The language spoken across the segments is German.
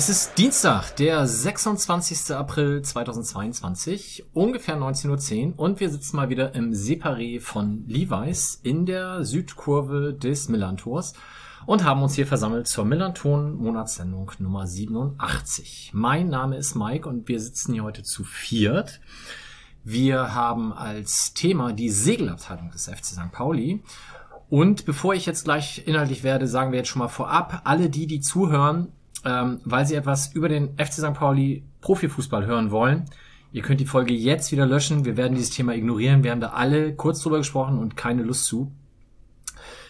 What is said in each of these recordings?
es ist Dienstag, der 26. April 2022, ungefähr 19.10 Uhr und wir sitzen mal wieder im Separé von Levi's in der Südkurve des Millantors und haben uns hier versammelt zur Millanton Monatssendung Nummer 87. Mein Name ist Mike und wir sitzen hier heute zu viert. Wir haben als Thema die Segelabteilung des FC St. Pauli. Und bevor ich jetzt gleich inhaltlich werde, sagen wir jetzt schon mal vorab, alle die, die zuhören, ähm, weil sie etwas über den FC St. Pauli Profifußball hören wollen. Ihr könnt die Folge jetzt wieder löschen. Wir werden dieses Thema ignorieren. Wir haben da alle kurz drüber gesprochen und keine Lust zu.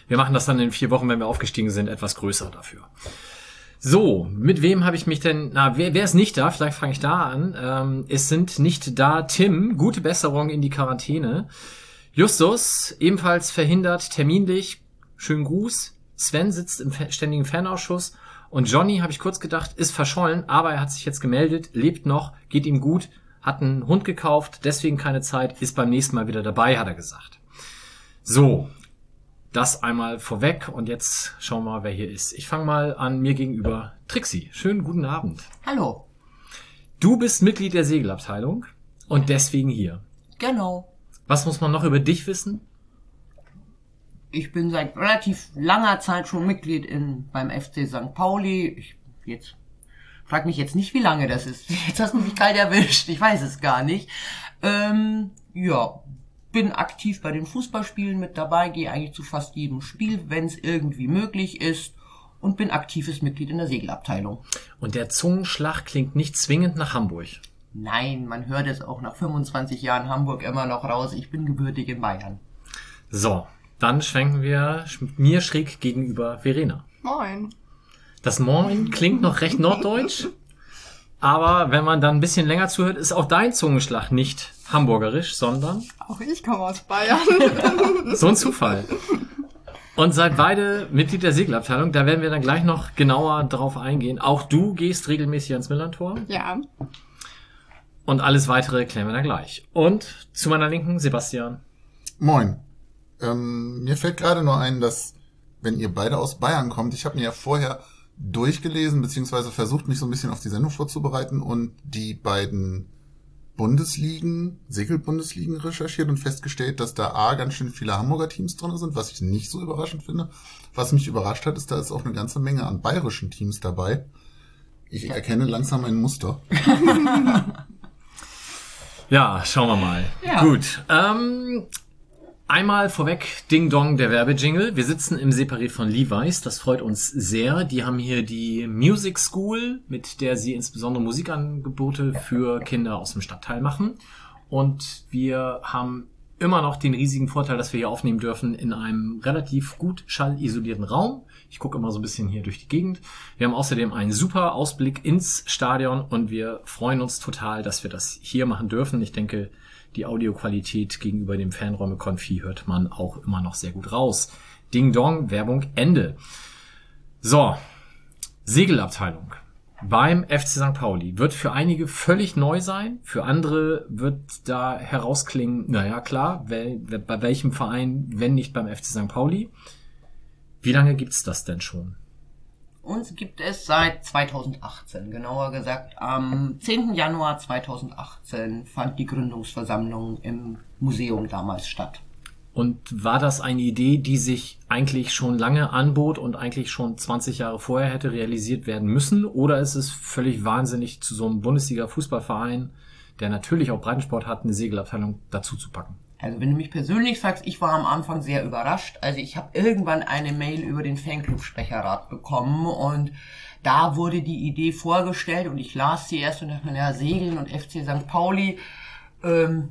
Wir machen das dann in vier Wochen, wenn wir aufgestiegen sind, etwas größer dafür. So, mit wem habe ich mich denn? Na, wer, wer ist nicht da? Vielleicht fange ich da an. Ähm, es sind nicht da Tim. Gute Besserung in die Quarantäne. Justus ebenfalls verhindert terminlich. Schönen Gruß. Sven sitzt im ständigen Fanausschuss und Johnny, habe ich kurz gedacht, ist verschollen, aber er hat sich jetzt gemeldet, lebt noch, geht ihm gut, hat einen Hund gekauft, deswegen keine Zeit, ist beim nächsten Mal wieder dabei, hat er gesagt. So, das einmal vorweg und jetzt schauen wir mal, wer hier ist. Ich fange mal an mir gegenüber. Trixie, schönen guten Abend. Hallo. Du bist Mitglied der Segelabteilung und deswegen hier. Genau. Was muss man noch über dich wissen? Ich bin seit relativ langer Zeit schon Mitglied in, beim FC St. Pauli. Ich jetzt frag mich jetzt nicht, wie lange das ist. Jetzt hast du mich kalt erwischt. Ich weiß es gar nicht. Ähm, ja, bin aktiv bei den Fußballspielen mit dabei, gehe eigentlich zu fast jedem Spiel, wenn es irgendwie möglich ist und bin aktives Mitglied in der Segelabteilung. Und der Zungenschlag klingt nicht zwingend nach Hamburg. Nein, man hört es auch nach 25 Jahren Hamburg immer noch raus. Ich bin gebürtig in Bayern. So, dann schwenken wir mir schräg gegenüber Verena. Moin. Das Moin klingt noch recht norddeutsch, aber wenn man dann ein bisschen länger zuhört, ist auch dein Zungenschlag nicht hamburgerisch, sondern... Auch ich komme aus Bayern. so ein Zufall. Und seid beide Mitglied der Segelabteilung. Da werden wir dann gleich noch genauer drauf eingehen. Auch du gehst regelmäßig ans Millantor. Ja. Und alles weitere klären wir dann gleich. Und zu meiner Linken Sebastian. Moin. Ähm, mir fällt gerade nur ein, dass wenn ihr beide aus Bayern kommt, ich habe mir ja vorher durchgelesen, beziehungsweise versucht, mich so ein bisschen auf die Sendung vorzubereiten und die beiden Bundesligen, Segelbundesligen recherchiert und festgestellt, dass da A ganz schön viele Hamburger Teams drin sind, was ich nicht so überraschend finde. Was mich überrascht hat, ist, da ist auch eine ganze Menge an bayerischen Teams dabei. Ich erkenne langsam ein Muster. ja, schauen wir mal. Ja. Gut. Ähm, Einmal vorweg Ding Dong, der Werbejingle. Wir sitzen im Separé von Levi's. Das freut uns sehr. Die haben hier die Music School, mit der sie insbesondere Musikangebote für Kinder aus dem Stadtteil machen. Und wir haben immer noch den riesigen Vorteil, dass wir hier aufnehmen dürfen in einem relativ gut schallisolierten Raum. Ich gucke immer so ein bisschen hier durch die Gegend. Wir haben außerdem einen super Ausblick ins Stadion und wir freuen uns total, dass wir das hier machen dürfen. Ich denke, die Audioqualität gegenüber dem Fanräume-Konfi hört man auch immer noch sehr gut raus. Ding Dong, Werbung, Ende. So, Segelabteilung beim FC St. Pauli wird für einige völlig neu sein, für andere wird da herausklingen, naja klar, bei welchem Verein, wenn nicht beim FC St. Pauli. Wie lange gibt's das denn schon? Uns gibt es seit 2018, genauer gesagt am 10. Januar 2018 fand die Gründungsversammlung im Museum damals statt. Und war das eine Idee, die sich eigentlich schon lange anbot und eigentlich schon 20 Jahre vorher hätte realisiert werden müssen? Oder ist es völlig wahnsinnig, zu so einem Bundesliga-Fußballverein, der natürlich auch Breitensport hat, eine Segelabteilung dazu zu packen? Also wenn du mich persönlich fragst, ich war am Anfang sehr überrascht. Also ich habe irgendwann eine Mail über den Fanclub-Sprecherrat bekommen und da wurde die Idee vorgestellt und ich las sie erst und dachte mir, ja, Segeln und FC St. Pauli, ähm,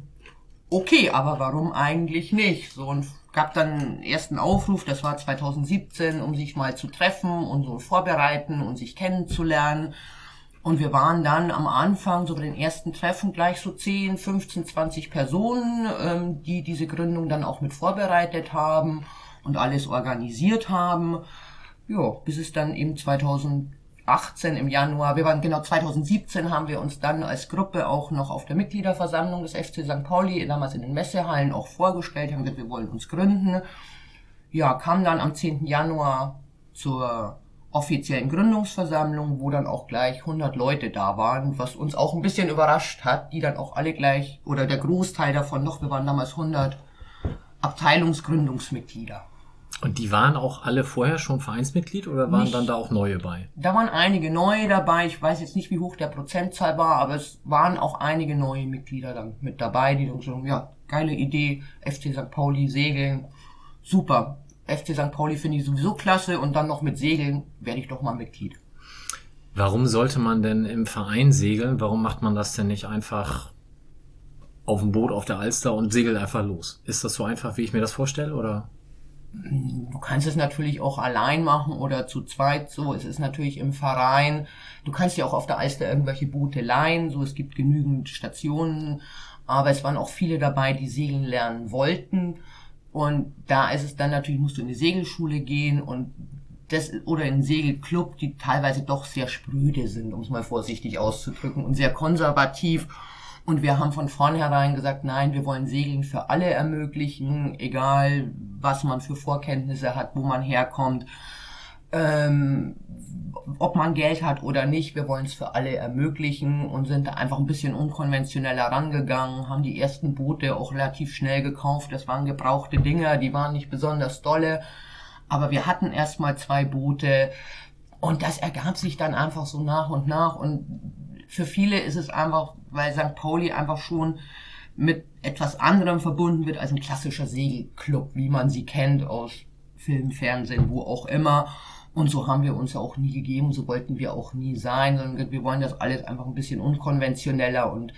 okay, aber warum eigentlich nicht? So und gab dann einen ersten Aufruf, das war 2017, um sich mal zu treffen und so vorbereiten und sich kennenzulernen. Und wir waren dann am Anfang, so bei den ersten Treffen, gleich so 10, 15, 20 Personen, ähm, die diese Gründung dann auch mit vorbereitet haben und alles organisiert haben. Ja, bis es dann eben 2018 2018 im Januar, wir waren genau 2017 haben wir uns dann als Gruppe auch noch auf der Mitgliederversammlung des FC St. Pauli, damals in den Messehallen, auch vorgestellt, haben gesagt, wir wollen uns gründen. Ja, kam dann am 10. Januar zur offiziellen Gründungsversammlung, wo dann auch gleich 100 Leute da waren, was uns auch ein bisschen überrascht hat, die dann auch alle gleich, oder der Großteil davon noch, wir waren damals 100 Abteilungsgründungsmitglieder. Und die waren auch alle vorher schon Vereinsmitglied oder waren Nicht. dann da auch neue bei? Da waren einige neue dabei. Ich weiß jetzt nicht, wie hoch der Prozentzahl war, aber es waren auch einige neue Mitglieder dann mit dabei, die dann haben, ja, geile Idee, FC St. Pauli, Segeln, super. FC St. Pauli finde ich sowieso klasse und dann noch mit Segeln werde ich doch mal Mitglied. Warum sollte man denn im Verein segeln? Warum macht man das denn nicht einfach auf dem Boot auf der Alster und segelt einfach los? Ist das so einfach, wie ich mir das vorstelle, oder? Du kannst es natürlich auch allein machen oder zu zweit so. Es ist natürlich im Verein. Du kannst ja auch auf der Alster irgendwelche Boote leihen. So, es gibt genügend Stationen. Aber es waren auch viele dabei, die segeln lernen wollten. Und da ist es dann natürlich, musst du in die Segelschule gehen und das, oder in Segelclub, die teilweise doch sehr spröde sind, um es mal vorsichtig auszudrücken, und sehr konservativ. Und wir haben von vornherein gesagt, nein, wir wollen Segeln für alle ermöglichen, egal was man für Vorkenntnisse hat, wo man herkommt, ähm, ob man Geld hat oder nicht, wir wollen es für alle ermöglichen und sind da einfach ein bisschen unkonventioneller rangegangen, haben die ersten Boote auch relativ schnell gekauft. Das waren gebrauchte Dinger, die waren nicht besonders dolle, aber wir hatten erstmal zwei Boote und das ergab sich dann einfach so nach und nach und für viele ist es einfach, weil St. Pauli einfach schon mit etwas anderem verbunden wird als ein klassischer Segelclub, wie man sie kennt aus Film, Fernsehen, wo auch immer. Und so haben wir uns auch nie gegeben, so wollten wir auch nie sein, sondern wir wollen das alles einfach ein bisschen unkonventioneller und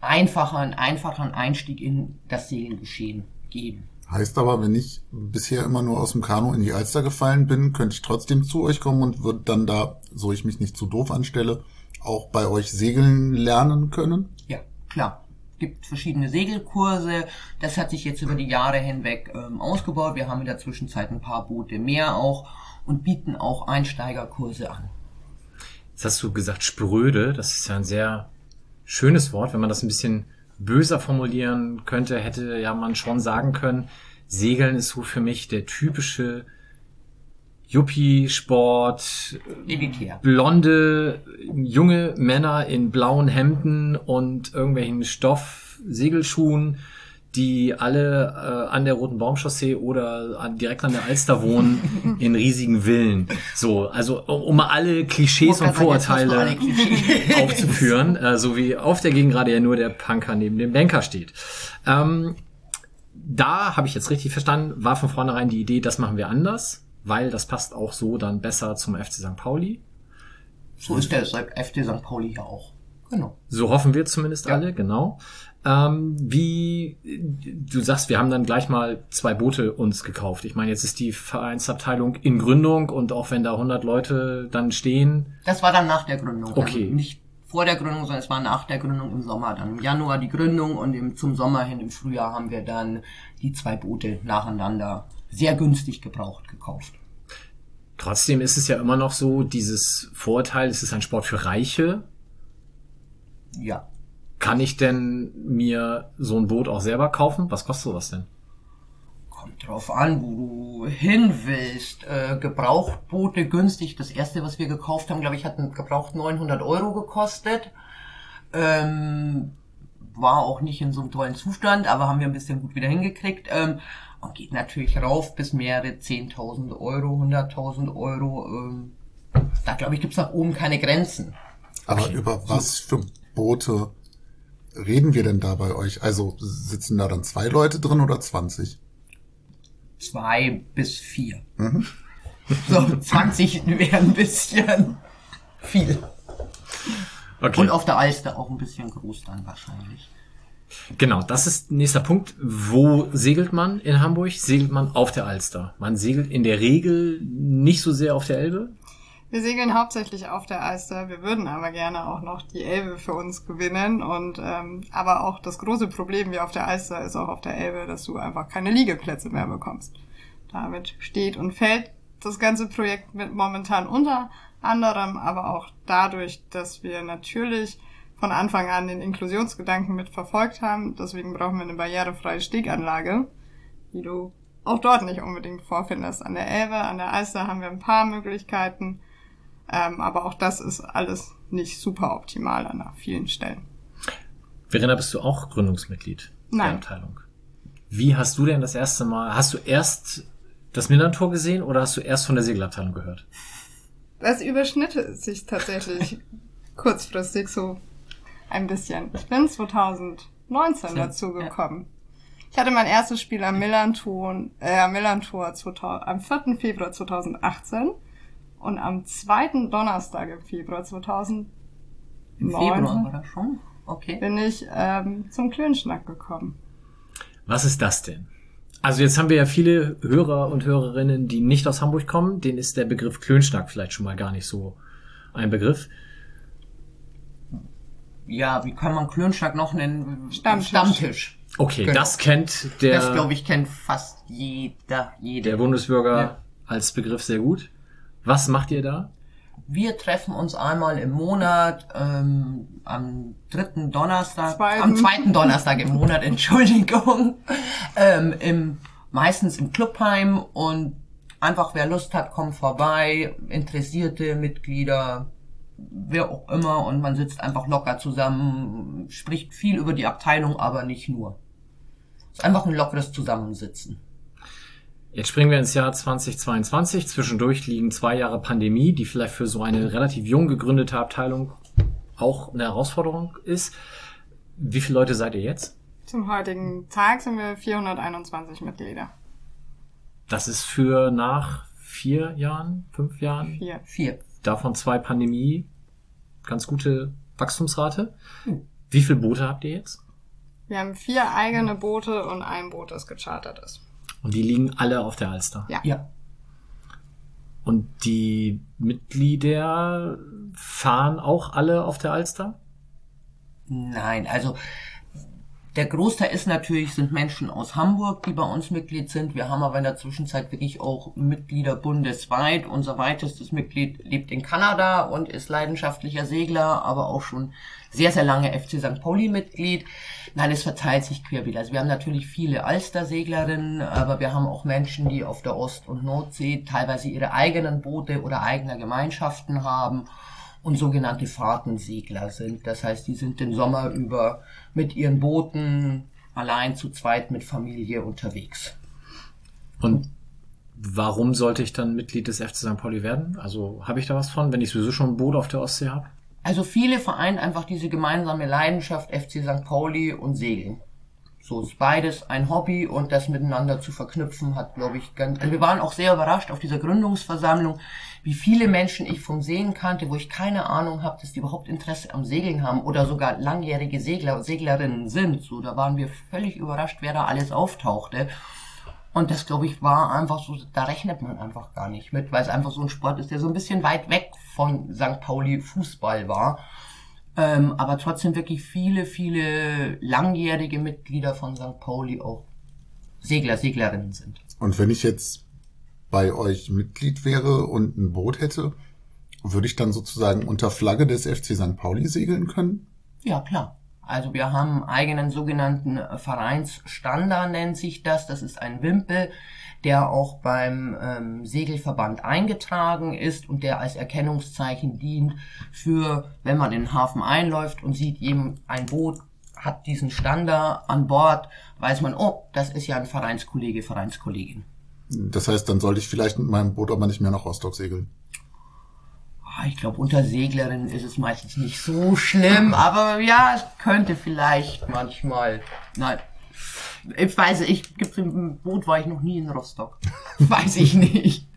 einfacher, einen einfacheren Einstieg in das Segelgeschehen geben. Heißt aber, wenn ich bisher immer nur aus dem Kanu in die Alster gefallen bin, könnte ich trotzdem zu euch kommen und würde dann da, so ich mich nicht zu doof anstelle, auch bei euch segeln lernen können? Ja, klar. Gibt verschiedene Segelkurse. Das hat sich jetzt über die Jahre hinweg ähm, ausgebaut. Wir haben in der Zwischenzeit ein paar Boote mehr auch und bieten auch Einsteigerkurse an. Jetzt hast du gesagt spröde. Das ist ja ein sehr schönes Wort. Wenn man das ein bisschen böser formulieren könnte, hätte ja man schon sagen können, Segeln ist so für mich der typische Yuppie-Sport, blonde junge Männer in blauen Hemden und irgendwelchen Stoff-Segelschuhen, die alle äh, an der Roten Baumchaussee oder an, direkt an der Alster wohnen, in riesigen Villen. So, also um um mal alle Klischees und Vorurteile aufzuführen, äh, so wie auf der Gegengrade ja nur der Punker neben dem Banker steht. Ähm, da habe ich jetzt richtig verstanden, war von vornherein die Idee, das machen wir anders, weil das passt auch so dann besser zum FC St. Pauli. So ist der FC St. Pauli ja auch. Genau. So hoffen wir zumindest Ja. alle, genau. Ähm, wie, du sagst, wir haben dann gleich mal zwei Boote uns gekauft. Ich meine, jetzt ist die Vereinsabteilung in Gründung und auch wenn da 100 Leute dann stehen, Das war dann nach der Gründung. Okay. Also nicht vor der Gründung, sondern es war nach der Gründung im Sommer. Dann im Januar die Gründung und im, zum Sommer hin im Frühjahr haben wir dann die zwei Boote nacheinander sehr günstig gebraucht gekauft. trotzdem ist es ja immer noch so, dieses Vorurteil, es ist ein Sport für Reiche. Ja. Kann ich denn mir so ein Boot auch selber kaufen? Was kostet sowas denn? Kommt drauf an, wo du hin willst. Äh, Gebrauchtboote günstig. Das erste, was wir gekauft haben, glaube ich, hat ein gebraucht 900 Euro gekostet. Ähm, war auch nicht in so einem tollen Zustand, aber haben wir ein bisschen gut wieder hingekriegt. Ähm, und geht natürlich rauf bis mehrere 10.000 Euro, 100.000 Euro. Ähm, da glaube ich, gibt's nach oben keine Grenzen. Aber über was für Boote reden wir denn da bei euch? Also sitzen da dann zwei Leute drin oder 20? Zwei bis vier. So, 20 wäre ein bisschen viel. Okay. Und auf der Alster auch ein bisschen groß dann wahrscheinlich. Genau, das ist nächster Punkt. Wo segelt man in Hamburg? Segelt man auf der Alster. Man segelt in der Regel nicht so sehr auf der Elbe. Wir segeln hauptsächlich auf der Alster. Wir würden aber gerne auch noch die Elbe für uns gewinnen. Und ähm, aber auch das große Problem wie auf der Alster ist auch auf der Elbe, dass du einfach keine Liegeplätze mehr bekommst. Damit steht und fällt das ganze Projekt mit momentan unter anderem, aber auch dadurch, dass wir natürlich von Anfang an den Inklusionsgedanken mit verfolgt haben. Deswegen brauchen wir eine barrierefreie Steganlage, die du auch dort nicht unbedingt vorfindest. An der Elbe, an der Alster haben wir ein paar Möglichkeiten, ähm, aber auch das ist alles nicht super optimal an vielen Stellen. Verena, bist du auch Gründungsmitglied Nein. der Abteilung? Wie hast du denn das erste Mal, hast du erst das Millantor gesehen oder hast du erst von der Segelabteilung gehört? Das überschnitt sich tatsächlich kurzfristig so ein bisschen. Ich bin 2019 Ja, dazu gekommen. Ich hatte mein erstes Spiel am Millantor, äh, Millantor 2000, am 4. Februar 2018 und am zweiten Donnerstag im Februar 2019 Im Februar war das schon? Okay. bin ich ähm, zum Klönschnack gekommen. Was ist das denn? Also jetzt haben wir ja viele Hörer und Hörerinnen, die nicht aus Hamburg kommen. Denen ist der Begriff Klönschnack vielleicht schon mal gar nicht so ein Begriff. Ja, wie kann man Klönschnack noch nennen? Stammtisch. Stammtisch. Okay, Genau. das kennt der, Das, glaube ich, kennt fast jeder, jede. der Bundesbürger Ja. als Begriff sehr gut. Was macht ihr da? Wir treffen uns einmal im Monat ähm, am dritten Donnerstag, Zweiten. am zweiten Donnerstag im Monat, Entschuldigung, ähm, im, meistens im Clubheim und einfach wer Lust hat, kommt vorbei, interessierte Mitglieder, wer auch immer und man sitzt einfach locker zusammen, spricht viel über die Abteilung, aber nicht nur. Es ist einfach ein lockeres Zusammensitzen. Jetzt springen wir ins Jahr 2022. Zwischendurch liegen zwei Jahre Pandemie, die vielleicht für so eine relativ jung gegründete Abteilung auch eine Herausforderung ist. Wie viele Leute seid ihr jetzt? Zum heutigen Tag sind wir 421 Mitglieder. Das ist für nach vier Jahren, fünf Jahren, Vier. Vier. davon zwei Pandemie, ganz gute Wachstumsrate. Wie viele Boote habt ihr jetzt? Wir haben vier eigene Boote und ein Boot, das gechartert ist. Und die liegen alle auf der Alster. Ja. Ja. Und die Mitglieder fahren auch alle auf der Alster? Nein, also der Großteil ist natürlich, sind Menschen aus Hamburg, die bei uns Mitglied sind. Wir haben aber in der Zwischenzeit wirklich auch Mitglieder bundesweit. Unser weitestes Mitglied lebt in Kanada und ist leidenschaftlicher Segler, aber auch schon sehr, sehr lange FC St. Pauli Mitglied. Nein, es verteilt sich querbeet. Also wir haben natürlich viele Alster-Seglerinnen, aber wir haben auch Menschen, die auf der Ost- und Nordsee teilweise ihre eigenen Boote oder eigene Gemeinschaften haben und sogenannte Fahrtensegler sind. Das heißt, die sind den Sommer über mit ihren Booten allein zu zweit mit Familie unterwegs. Und warum sollte ich dann Mitglied des FC St. Pauli werden? Also habe ich da was von, wenn ich sowieso schon ein Boot auf der Ostsee habe? Also viele vereinen einfach diese gemeinsame Leidenschaft FC St. Pauli und Segeln. So ist beides ein Hobby und das miteinander zu verknüpfen hat, glaube ich, ganz. Also wir waren auch sehr überrascht auf dieser Gründungsversammlung, wie viele Menschen ich vom Segeln kannte, wo ich keine Ahnung habe, dass die überhaupt Interesse am Segeln haben oder sogar langjährige Segler Seglerinnen sind. So, da waren wir völlig überrascht, wer da alles auftauchte. Und das, glaube ich, war einfach so, da rechnet man einfach gar nicht mit, weil es einfach so ein Sport ist, der so ein bisschen weit weg von St. Pauli Fußball war. Ähm, aber trotzdem wirklich viele, viele langjährige Mitglieder von St. Pauli auch Segler, Seglerinnen sind. Und wenn ich jetzt bei euch Mitglied wäre und ein Boot hätte, würde ich dann sozusagen unter Flagge des FC St. Pauli segeln können? Ja, klar. Also wir haben einen eigenen sogenannten Vereinsstandard nennt sich das. Das ist ein Wimpel, der auch beim ähm, Segelverband eingetragen ist und der als Erkennungszeichen dient für, wenn man in den Hafen einläuft und sieht, eben ein Boot hat diesen Standard an Bord, weiß man, oh, das ist ja ein Vereinskollege, Vereinskollegin. Das heißt, dann sollte ich vielleicht mit meinem Boot aber nicht mehr nach Rostock segeln. Ah, Ich glaube, unter Seglerinnen ist es meistens nicht so schlimm, aber ja, es könnte vielleicht manchmal. Nein. Ich weiß, ich gibt im Boot war ich noch nie in Rostock. weiß ich nicht.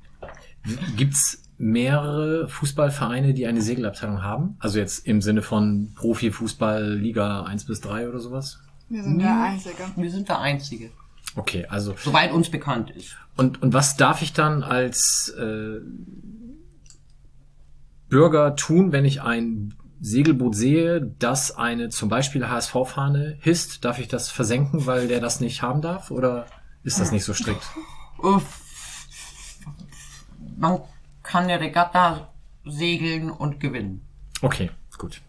Gibt's mehrere Fußballvereine, die eine Segelabteilung haben? Also jetzt im Sinne von Profifußball Liga 1 bis 3 oder sowas? Wir sind der Einzige. Wir sind der Einzige, Okay, also soweit uns bekannt ist. und und was darf ich dann als äh, Bürger tun, wenn ich ein Segelboot sehe, das eine zum Beispiel HSV-Fahne hisst? Darf ich das versenken, weil der das nicht haben darf? Oder ist das nicht so strikt? Uff. Man kann eine Regatta segeln und gewinnen. Okay, gut.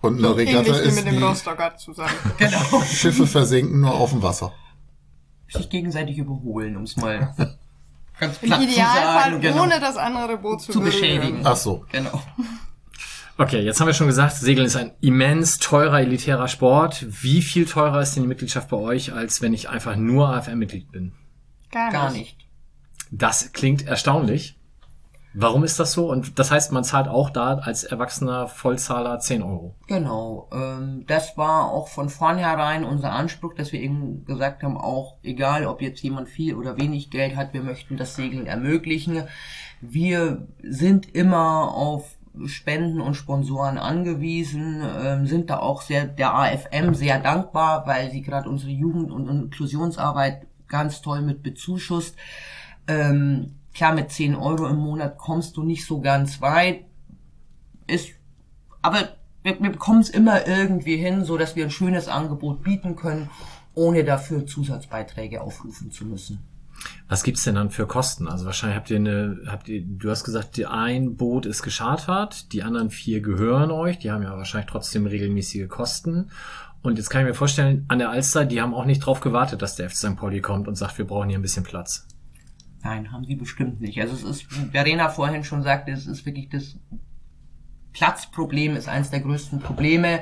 Und eine Regatta Ähnlich ist mit dem Rostocker zusammen. Genau. Schiffe versenken nur auf dem Wasser. Sich gegenseitig überholen, um es mal ganz Im platt zu Idealfall sagen. Genau. ohne das andere Boot zu, Zu beschädigen. Ach so. Genau. Okay, jetzt haben wir schon gesagt, Segeln ist ein immens teurer, elitärer Sport. Wie viel teurer ist denn die Mitgliedschaft bei euch, als wenn ich einfach nur AFM-Mitglied bin? Gar nicht. Gar nicht. Das klingt erstaunlich. Warum ist das so? Und das heißt, man zahlt auch da als erwachsener Vollzahler 10 Euro. Genau. Ähm, das war auch von vornherein unser Anspruch, dass wir eben gesagt haben, auch egal, ob jetzt jemand viel oder wenig Geld hat, wir möchten das Segeln ermöglichen. Wir sind immer auf Spenden und Sponsoren angewiesen, ähm, sind da auch sehr der AFM sehr dankbar, weil sie gerade unsere Jugend- und Inklusionsarbeit ganz toll mit bezuschusst. Ähm, klar, mit 10 Euro im Monat kommst du nicht so ganz weit. Ist, aber wir, wir bekommen es immer irgendwie hin, so dass wir ein schönes Angebot bieten können, ohne dafür Zusatzbeiträge aufrufen zu müssen. Was gibt's denn dann für Kosten? Also wahrscheinlich habt ihr eine, habt ihr, du hast gesagt, ein Boot ist geschartert, die anderen vier gehören euch, die haben ja wahrscheinlich trotzdem regelmäßige Kosten. Und jetzt kann ich mir vorstellen, an der Alster, die haben auch nicht drauf gewartet, dass der FC St. Pauli kommt und sagt, wir brauchen hier ein bisschen Platz. Nein, haben sie bestimmt nicht. Also es ist, wie Verena vorhin schon sagte, es ist wirklich das Platzproblem ist eines der größten Probleme.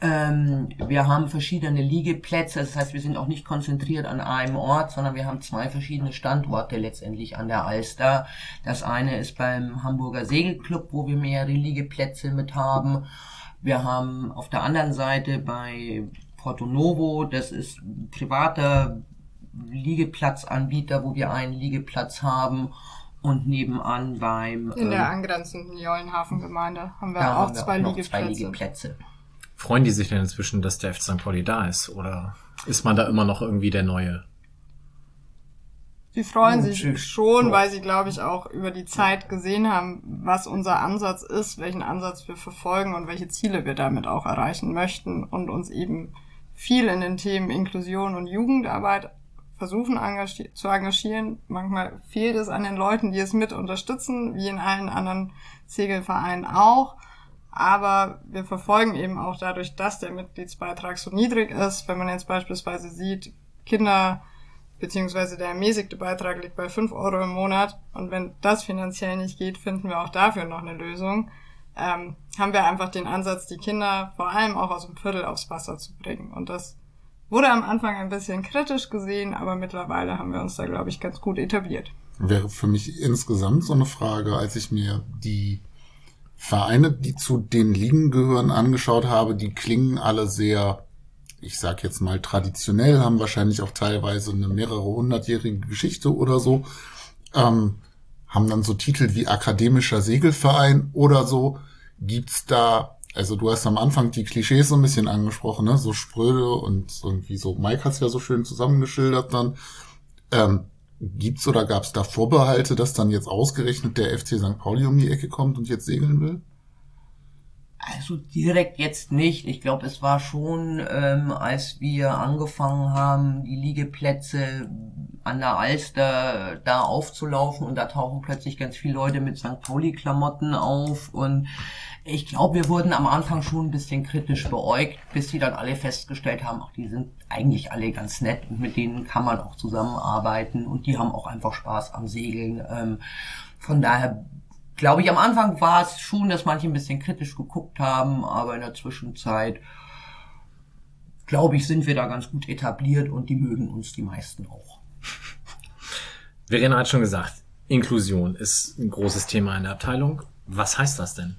Ähm, wir haben verschiedene Liegeplätze, das heißt, wir sind auch nicht konzentriert an einem Ort, sondern wir haben zwei verschiedene Standorte letztendlich an der Alster. Das eine ist beim Hamburger Segelclub, wo wir mehrere Liegeplätze mit haben. Wir haben auf der anderen Seite bei Porto Novo, das ist ein privater Liegeplatzanbieter, wo wir einen Liegeplatz haben. Und nebenan beim In der ähm, angrenzenden Jollenhafengemeinde haben wir auch haben wir zwei, noch Liegeplätze. zwei Liegeplätze. Freuen die sich denn inzwischen, dass der FC St. Pauli da ist? Oder ist man da immer noch irgendwie der Neue? Sie freuen sich tschüss. schon, weil sie, glaube ich, auch über die Zeit gesehen haben, was unser Ansatz ist, welchen Ansatz wir verfolgen und welche Ziele wir damit auch erreichen möchten und uns eben viel in den Themen Inklusion und Jugendarbeit versuchen engagier zu engagieren. Manchmal fehlt es an den Leuten, die es mit unterstützen, wie in allen anderen Segelvereinen auch. Aber wir verfolgen eben auch dadurch, dass der Mitgliedsbeitrag so niedrig ist, wenn man jetzt beispielsweise sieht, Kinder beziehungsweise der ermäßigte Beitrag liegt bei 5 Euro im Monat und wenn das finanziell nicht geht, finden wir auch dafür noch eine Lösung. Ähm, haben wir einfach den Ansatz, die Kinder vor allem auch aus dem Viertel aufs Wasser zu bringen. Und das wurde am Anfang ein bisschen kritisch gesehen, aber mittlerweile haben wir uns da, glaube ich, ganz gut etabliert. Wäre für mich insgesamt so eine Frage, als ich mir die Vereine, die zu den Ligen gehören, angeschaut habe, die klingen alle sehr, ich sag jetzt mal traditionell, haben wahrscheinlich auch teilweise eine mehrere hundertjährige Geschichte oder so, ähm, haben dann so Titel wie akademischer Segelverein oder so. Gibt's da, also du hast am Anfang die Klischees so ein bisschen angesprochen, ne? so spröde und irgendwie so, Mike hat's ja so schön zusammengeschildert dann. Ähm, Gibt's oder gab's da Vorbehalte, dass dann jetzt ausgerechnet der FC St. Pauli um die Ecke kommt und jetzt segeln will? Also direkt jetzt nicht. Ich glaube, es war schon, ähm, als wir angefangen haben, die Liegeplätze an der Alster da aufzulaufen und da tauchen plötzlich ganz viele Leute mit St. Pauli-Klamotten auf und ich glaube, wir wurden am Anfang schon ein bisschen kritisch beäugt, bis sie dann alle festgestellt haben, ach, die sind eigentlich alle ganz nett und mit denen kann man auch zusammenarbeiten und die haben auch einfach Spaß am Segeln. Ähm, von daher glaube ich, am Anfang war es schon, dass manche ein bisschen kritisch geguckt haben, aber in der Zwischenzeit, glaube ich, sind wir da ganz gut etabliert und die mögen uns die meisten auch. Verena hat schon gesagt, Inklusion ist ein großes Thema in der Abteilung. Was heißt das denn?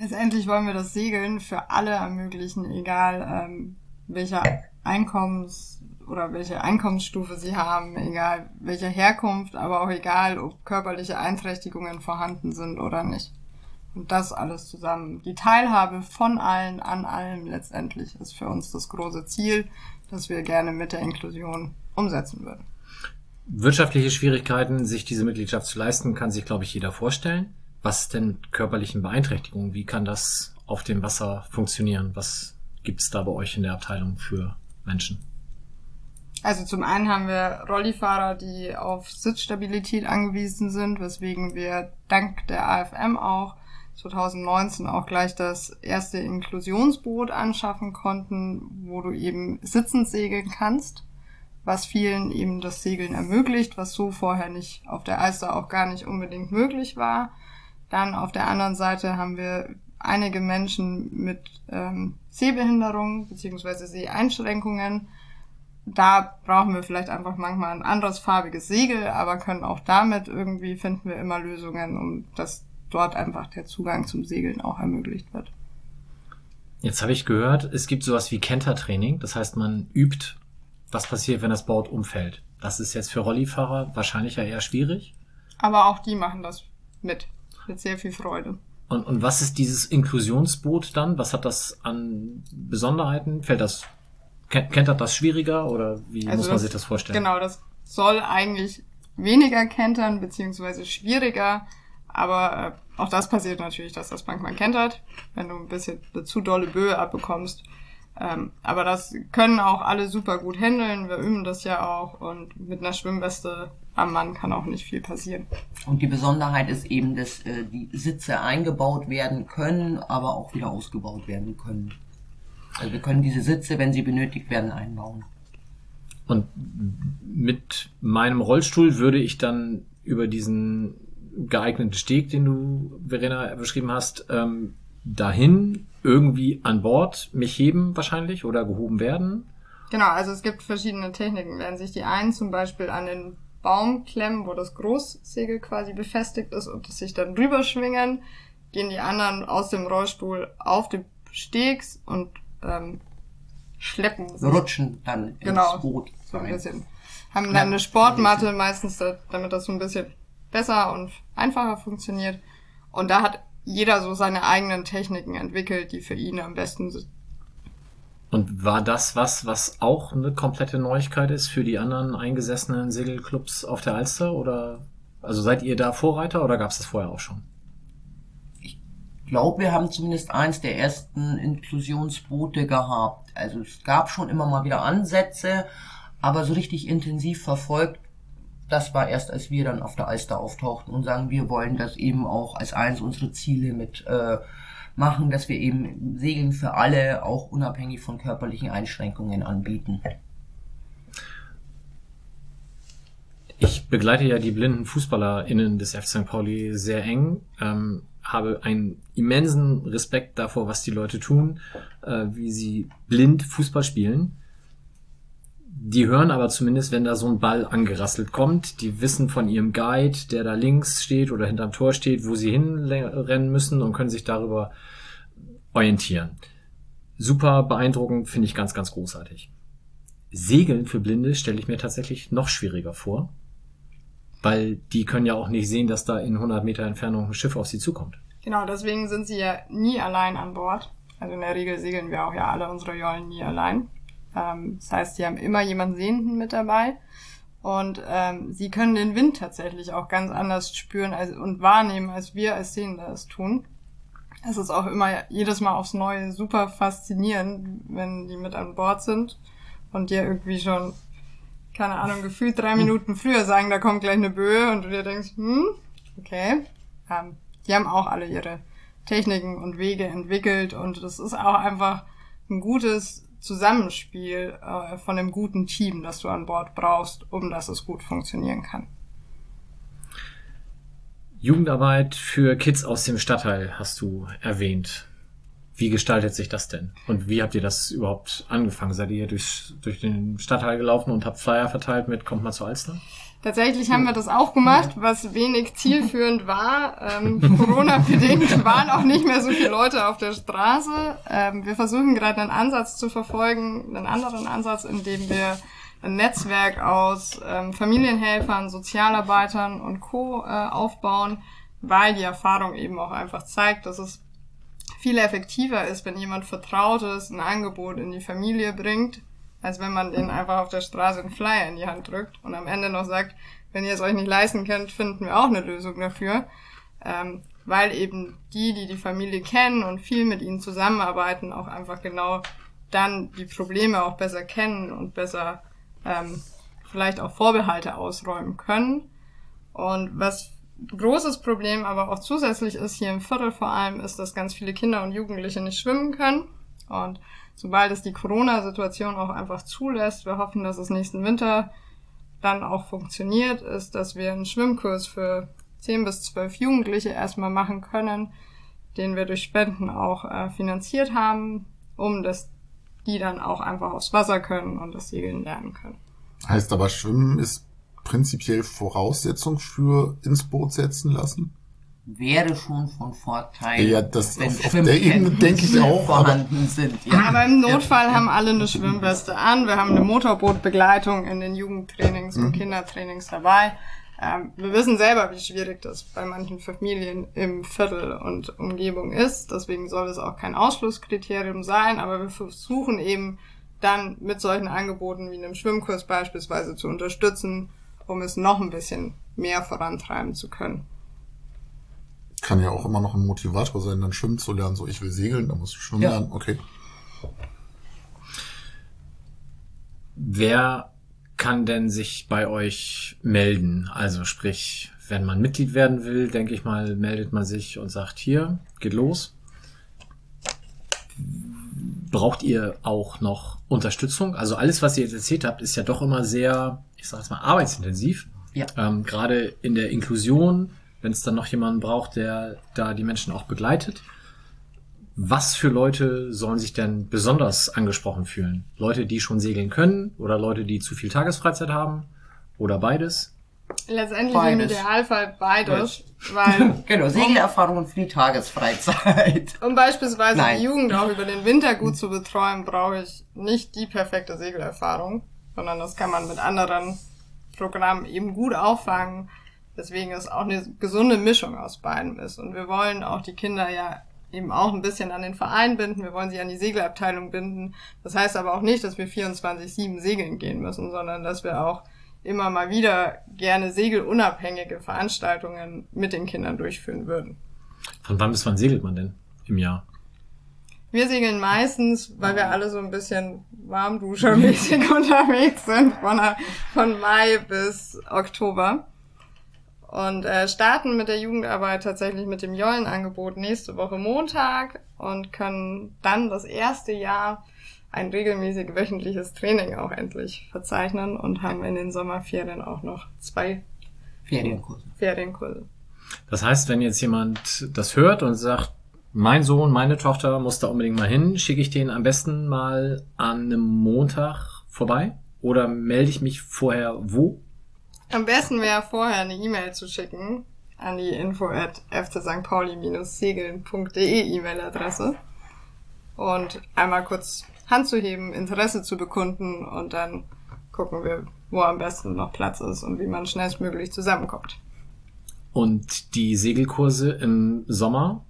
Letztendlich wollen wir das Segeln für alle ermöglichen, egal ähm, welcher Einkommens- oder welche Einkommensstufe sie haben, egal welcher Herkunft, aber auch egal, ob körperliche Einträchtigungen vorhanden sind oder nicht. Und das alles zusammen. Die Teilhabe von allen an allem letztendlich ist für uns das große Ziel, das wir gerne mit der Inklusion umsetzen würden. Wirtschaftliche Schwierigkeiten, sich diese Mitgliedschaft zu leisten, kann sich, glaube ich, jeder vorstellen. Was denn mit körperlichen Beeinträchtigungen? Wie kann das auf dem Wasser funktionieren? Was gibt's da bei euch in der Abteilung für Menschen? Also zum einen haben wir Rollifahrer, die auf Sitzstabilität angewiesen sind, weswegen wir dank der AFM auch 2019 auch gleich das erste Inklusionsboot anschaffen konnten, wo du eben sitzend segeln kannst, was vielen eben das Segeln ermöglicht, was so vorher nicht auf der Alster auch gar nicht unbedingt möglich war. Dann auf der anderen Seite haben wir einige Menschen mit ähm, Sehbehinderung beziehungsweise Seheinschränkungen. Da brauchen wir vielleicht einfach manchmal ein anderes farbiges Segel, aber können auch damit irgendwie finden wir immer Lösungen, um dass dort einfach der Zugang zum Segeln auch ermöglicht wird. Jetzt habe ich gehört, es gibt sowas wie Kentertraining. Das heißt, man übt, was passiert, wenn das Board umfällt. Das ist jetzt für Rollifahrer wahrscheinlich ja eher schwierig. Aber auch die machen das mit. Mit sehr viel Freude. Und, und was ist dieses Inklusionsboot dann? Was hat das an Besonderheiten? Fällt das, kennt, kennt das schwieriger oder wie Also muss man das- sich das vorstellen? Genau, das soll eigentlich weniger kentern, beziehungsweise schwieriger. Aber äh, auch das passiert natürlich, dass das manchmal kentert, wenn du ein bisschen zu dolle Böe abbekommst. Ähm, aber das können auch alle super gut handeln. Wir üben das ja auch. Und mit einer Schwimmweste am Mann kann auch nicht viel passieren. Und die Besonderheit ist eben, dass äh, die Sitze eingebaut werden können, aber auch wieder ausgebaut werden können. Also wir können diese Sitze, wenn sie benötigt werden, einbauen. Und mit meinem Rollstuhl würde ich dann über diesen geeigneten Steg, den du, Verena, beschrieben hast, ähm, dahin irgendwie an Bord mich heben wahrscheinlich oder gehoben werden. Genau, also es gibt verschiedene Techniken. Werden sich die einen zum Beispiel an den Baum klemmen, wo das Großsegel quasi befestigt ist und es sich dann rüberschwingen, gehen die anderen aus dem Rollstuhl auf den Stegs und ähm, schleppen sich Rutschen dann Genau. ins Boot so ein bisschen. Haben dann Ja, eine Sportmatte meistens, da- damit das so ein bisschen besser und einfacher funktioniert. Und da hat jeder so seine eigenen Techniken entwickelt, die für ihn am besten sind. Und war das was, was auch eine komplette Neuigkeit ist für die anderen eingesessenen Segelclubs auf der Alster? Oder also seid ihr da Vorreiter oder gab es das vorher auch schon? Ich glaube, wir haben zumindest eins der ersten Inklusionsboote gehabt. Also es gab schon immer mal wieder Ansätze, aber so richtig intensiv verfolgt, das war erst, als wir dann auf der Alster auftauchten und sagen, wir wollen das eben auch als eins unserer Ziele mit äh, machen, dass wir eben Segeln für alle auch unabhängig von körperlichen Einschränkungen anbieten. Ich begleite ja die blinden FußballerInnen des FC St. Pauli sehr eng, ähm, habe einen immensen Respekt davor, was die Leute tun, äh, wie sie blind Fußball spielen. Die hören aber zumindest, wenn da so ein Ball angerasselt kommt, die wissen von ihrem Guide, der da links steht oder hinterm Tor steht, wo sie hinrennen müssen und können sich darüber orientieren. Super beeindruckend, finde ich ganz, ganz großartig. Segeln für Blinde stelle ich mir tatsächlich noch schwieriger vor, weil die können ja auch nicht sehen, dass da in 100 Meter Entfernung ein Schiff auf sie zukommt. Genau, deswegen sind sie ja nie allein an Bord. Also in der Regel segeln wir auch ja alle unsere Jollen nie allein. Ähm, das heißt, sie haben immer jemanden Sehenden mit dabei. Und ähm, sie können den Wind tatsächlich auch ganz anders spüren als, und wahrnehmen, als wir als Sehende es tun. Es ist auch immer jedes Mal aufs Neue super faszinierend, wenn die mit an Bord sind und dir irgendwie schon, keine Ahnung, gefühlt drei Minuten früher sagen, da kommt gleich eine Böe und du dir denkst, hm, okay. Ähm, die haben auch alle ihre Techniken und Wege entwickelt und das ist auch einfach ein gutes Zusammenspiel äh, von einem guten Team, das du an Bord brauchst, um dass es gut funktionieren kann. Jugendarbeit für Kids aus dem Stadtteil hast du erwähnt. Wie gestaltet sich das denn? Und wie habt ihr das überhaupt angefangen? Seid ihr durch, durch den Stadtteil gelaufen und habt Flyer verteilt mit Kommt mal zur Alster? Tatsächlich haben wir das auch gemacht, was wenig zielführend war. Ähm, Corona-bedingt waren auch nicht mehr so viele Leute auf der Straße. Ähm, wir versuchen gerade einen Ansatz zu verfolgen, einen anderen Ansatz, in dem wir ein Netzwerk aus ähm, Familienhelfern, Sozialarbeitern und Co. Äh, aufbauen, weil die Erfahrung eben auch einfach zeigt, dass es viel effektiver ist, wenn jemand Vertrautes ein Angebot in die Familie bringt, als wenn man den einfach auf der Straße einen Flyer in die Hand drückt und am Ende noch sagt, wenn ihr es euch nicht leisten könnt, finden wir auch eine Lösung dafür. Ähm, weil eben die, die die Familie kennen und viel mit ihnen zusammenarbeiten, auch einfach genau dann die Probleme auch besser kennen und besser ähm, vielleicht auch Vorbehalte ausräumen können. Und was großes Problem aber auch zusätzlich ist hier im Viertel vor allem, ist, dass ganz viele Kinder und Jugendliche nicht schwimmen können. Und sobald es die Corona-Situation auch einfach zulässt, wir hoffen, dass es nächsten Winter dann auch funktioniert, ist, dass wir einen Schwimmkurs für 10 bis 12 Jugendliche erstmal machen können, den wir durch Spenden auch äh, finanziert haben, um dass die dann auch einfach aufs Wasser können und das Segeln lernen können. Heißt aber, Schwimmen ist prinzipiell Voraussetzung für ins Boot setzen lassen? Wäre schon von Vorteil. Ja, das wenn auf, auf der Ebene denke ich auch, aber vorhanden sind. Ja. Aber im Notfall haben alle eine Schwimmweste an. Wir haben eine Motorbootbegleitung in den Jugendtrainings und Kindertrainings dabei. Ähm, wir wissen selber, wie schwierig das bei manchen Familien im Viertel und Umgebung ist. Deswegen soll es auch kein Ausschlusskriterium sein. Aber wir versuchen eben dann mit solchen Angeboten wie einem Schwimmkurs beispielsweise zu unterstützen, um es noch ein bisschen mehr vorantreiben zu können. Kann ja auch immer noch ein Motivator sein, dann schwimmen zu lernen. So, ich will segeln, dann musst du schwimmen Ja. lernen. Okay. Wer kann denn sich bei euch melden? Also sprich, wenn man Mitglied werden will, denke ich mal, meldet man sich und sagt, hier, geht los. Braucht ihr auch noch Unterstützung? Also alles, was ihr jetzt erzählt habt, ist ja doch immer sehr, ich sage jetzt mal, arbeitsintensiv. Ja. Ähm, Gerade in der Inklusion, wenn es dann noch jemanden braucht, der da die Menschen auch begleitet. Was für Leute sollen sich denn besonders angesprochen fühlen? Leute, die schon segeln können oder Leute, die zu viel Tagesfreizeit haben oder beides? Letztendlich Beides. im Idealfall beides, weil Genau, Segelerfahrung für die Tagesfreizeit. Um beispielsweise Nein. die Jugend auch über den Winter gut zu betreuen, brauche ich nicht die perfekte Segelerfahrung, sondern das kann man mit anderen Programmen eben gut auffangen. Deswegen es auch eine gesunde Mischung aus beidem ist. Und wir wollen auch die Kinder ja eben auch ein bisschen an den Verein binden. Wir wollen sie an die Segelabteilung binden. Das heißt aber auch nicht, dass wir 24-7 segeln gehen müssen, sondern dass wir auch immer mal wieder gerne segelunabhängige Veranstaltungen mit den Kindern durchführen würden. Von wann bis wann segelt man denn im Jahr? Wir segeln meistens, weil wir alle so ein bisschen warmduschermäßig unterwegs sind, von, von Mai bis Oktober. Und äh, starten mit der Jugendarbeit tatsächlich mit dem Jollenangebot nächste Woche Montag und können dann das erste Jahr ein regelmäßig wöchentliches Training auch endlich verzeichnen und haben in den Sommerferien auch noch zwei Ferienkurse. Ferienkurse. Das heißt, wenn jetzt jemand das hört und sagt, mein Sohn, meine Tochter muss da unbedingt mal hin, schicke ich den am besten mal an einem Montag vorbei? Oder melde ich mich vorher wo? Am besten wäre vorher eine E-Mail zu schicken an die info at fcstpauli-segeln.de E-Mail-Adresse und einmal kurz Hand zu heben, Interesse zu bekunden und dann gucken wir, wo am besten noch Platz ist und wie man schnellstmöglich zusammenkommt. Und die Segelkurse im Sommer,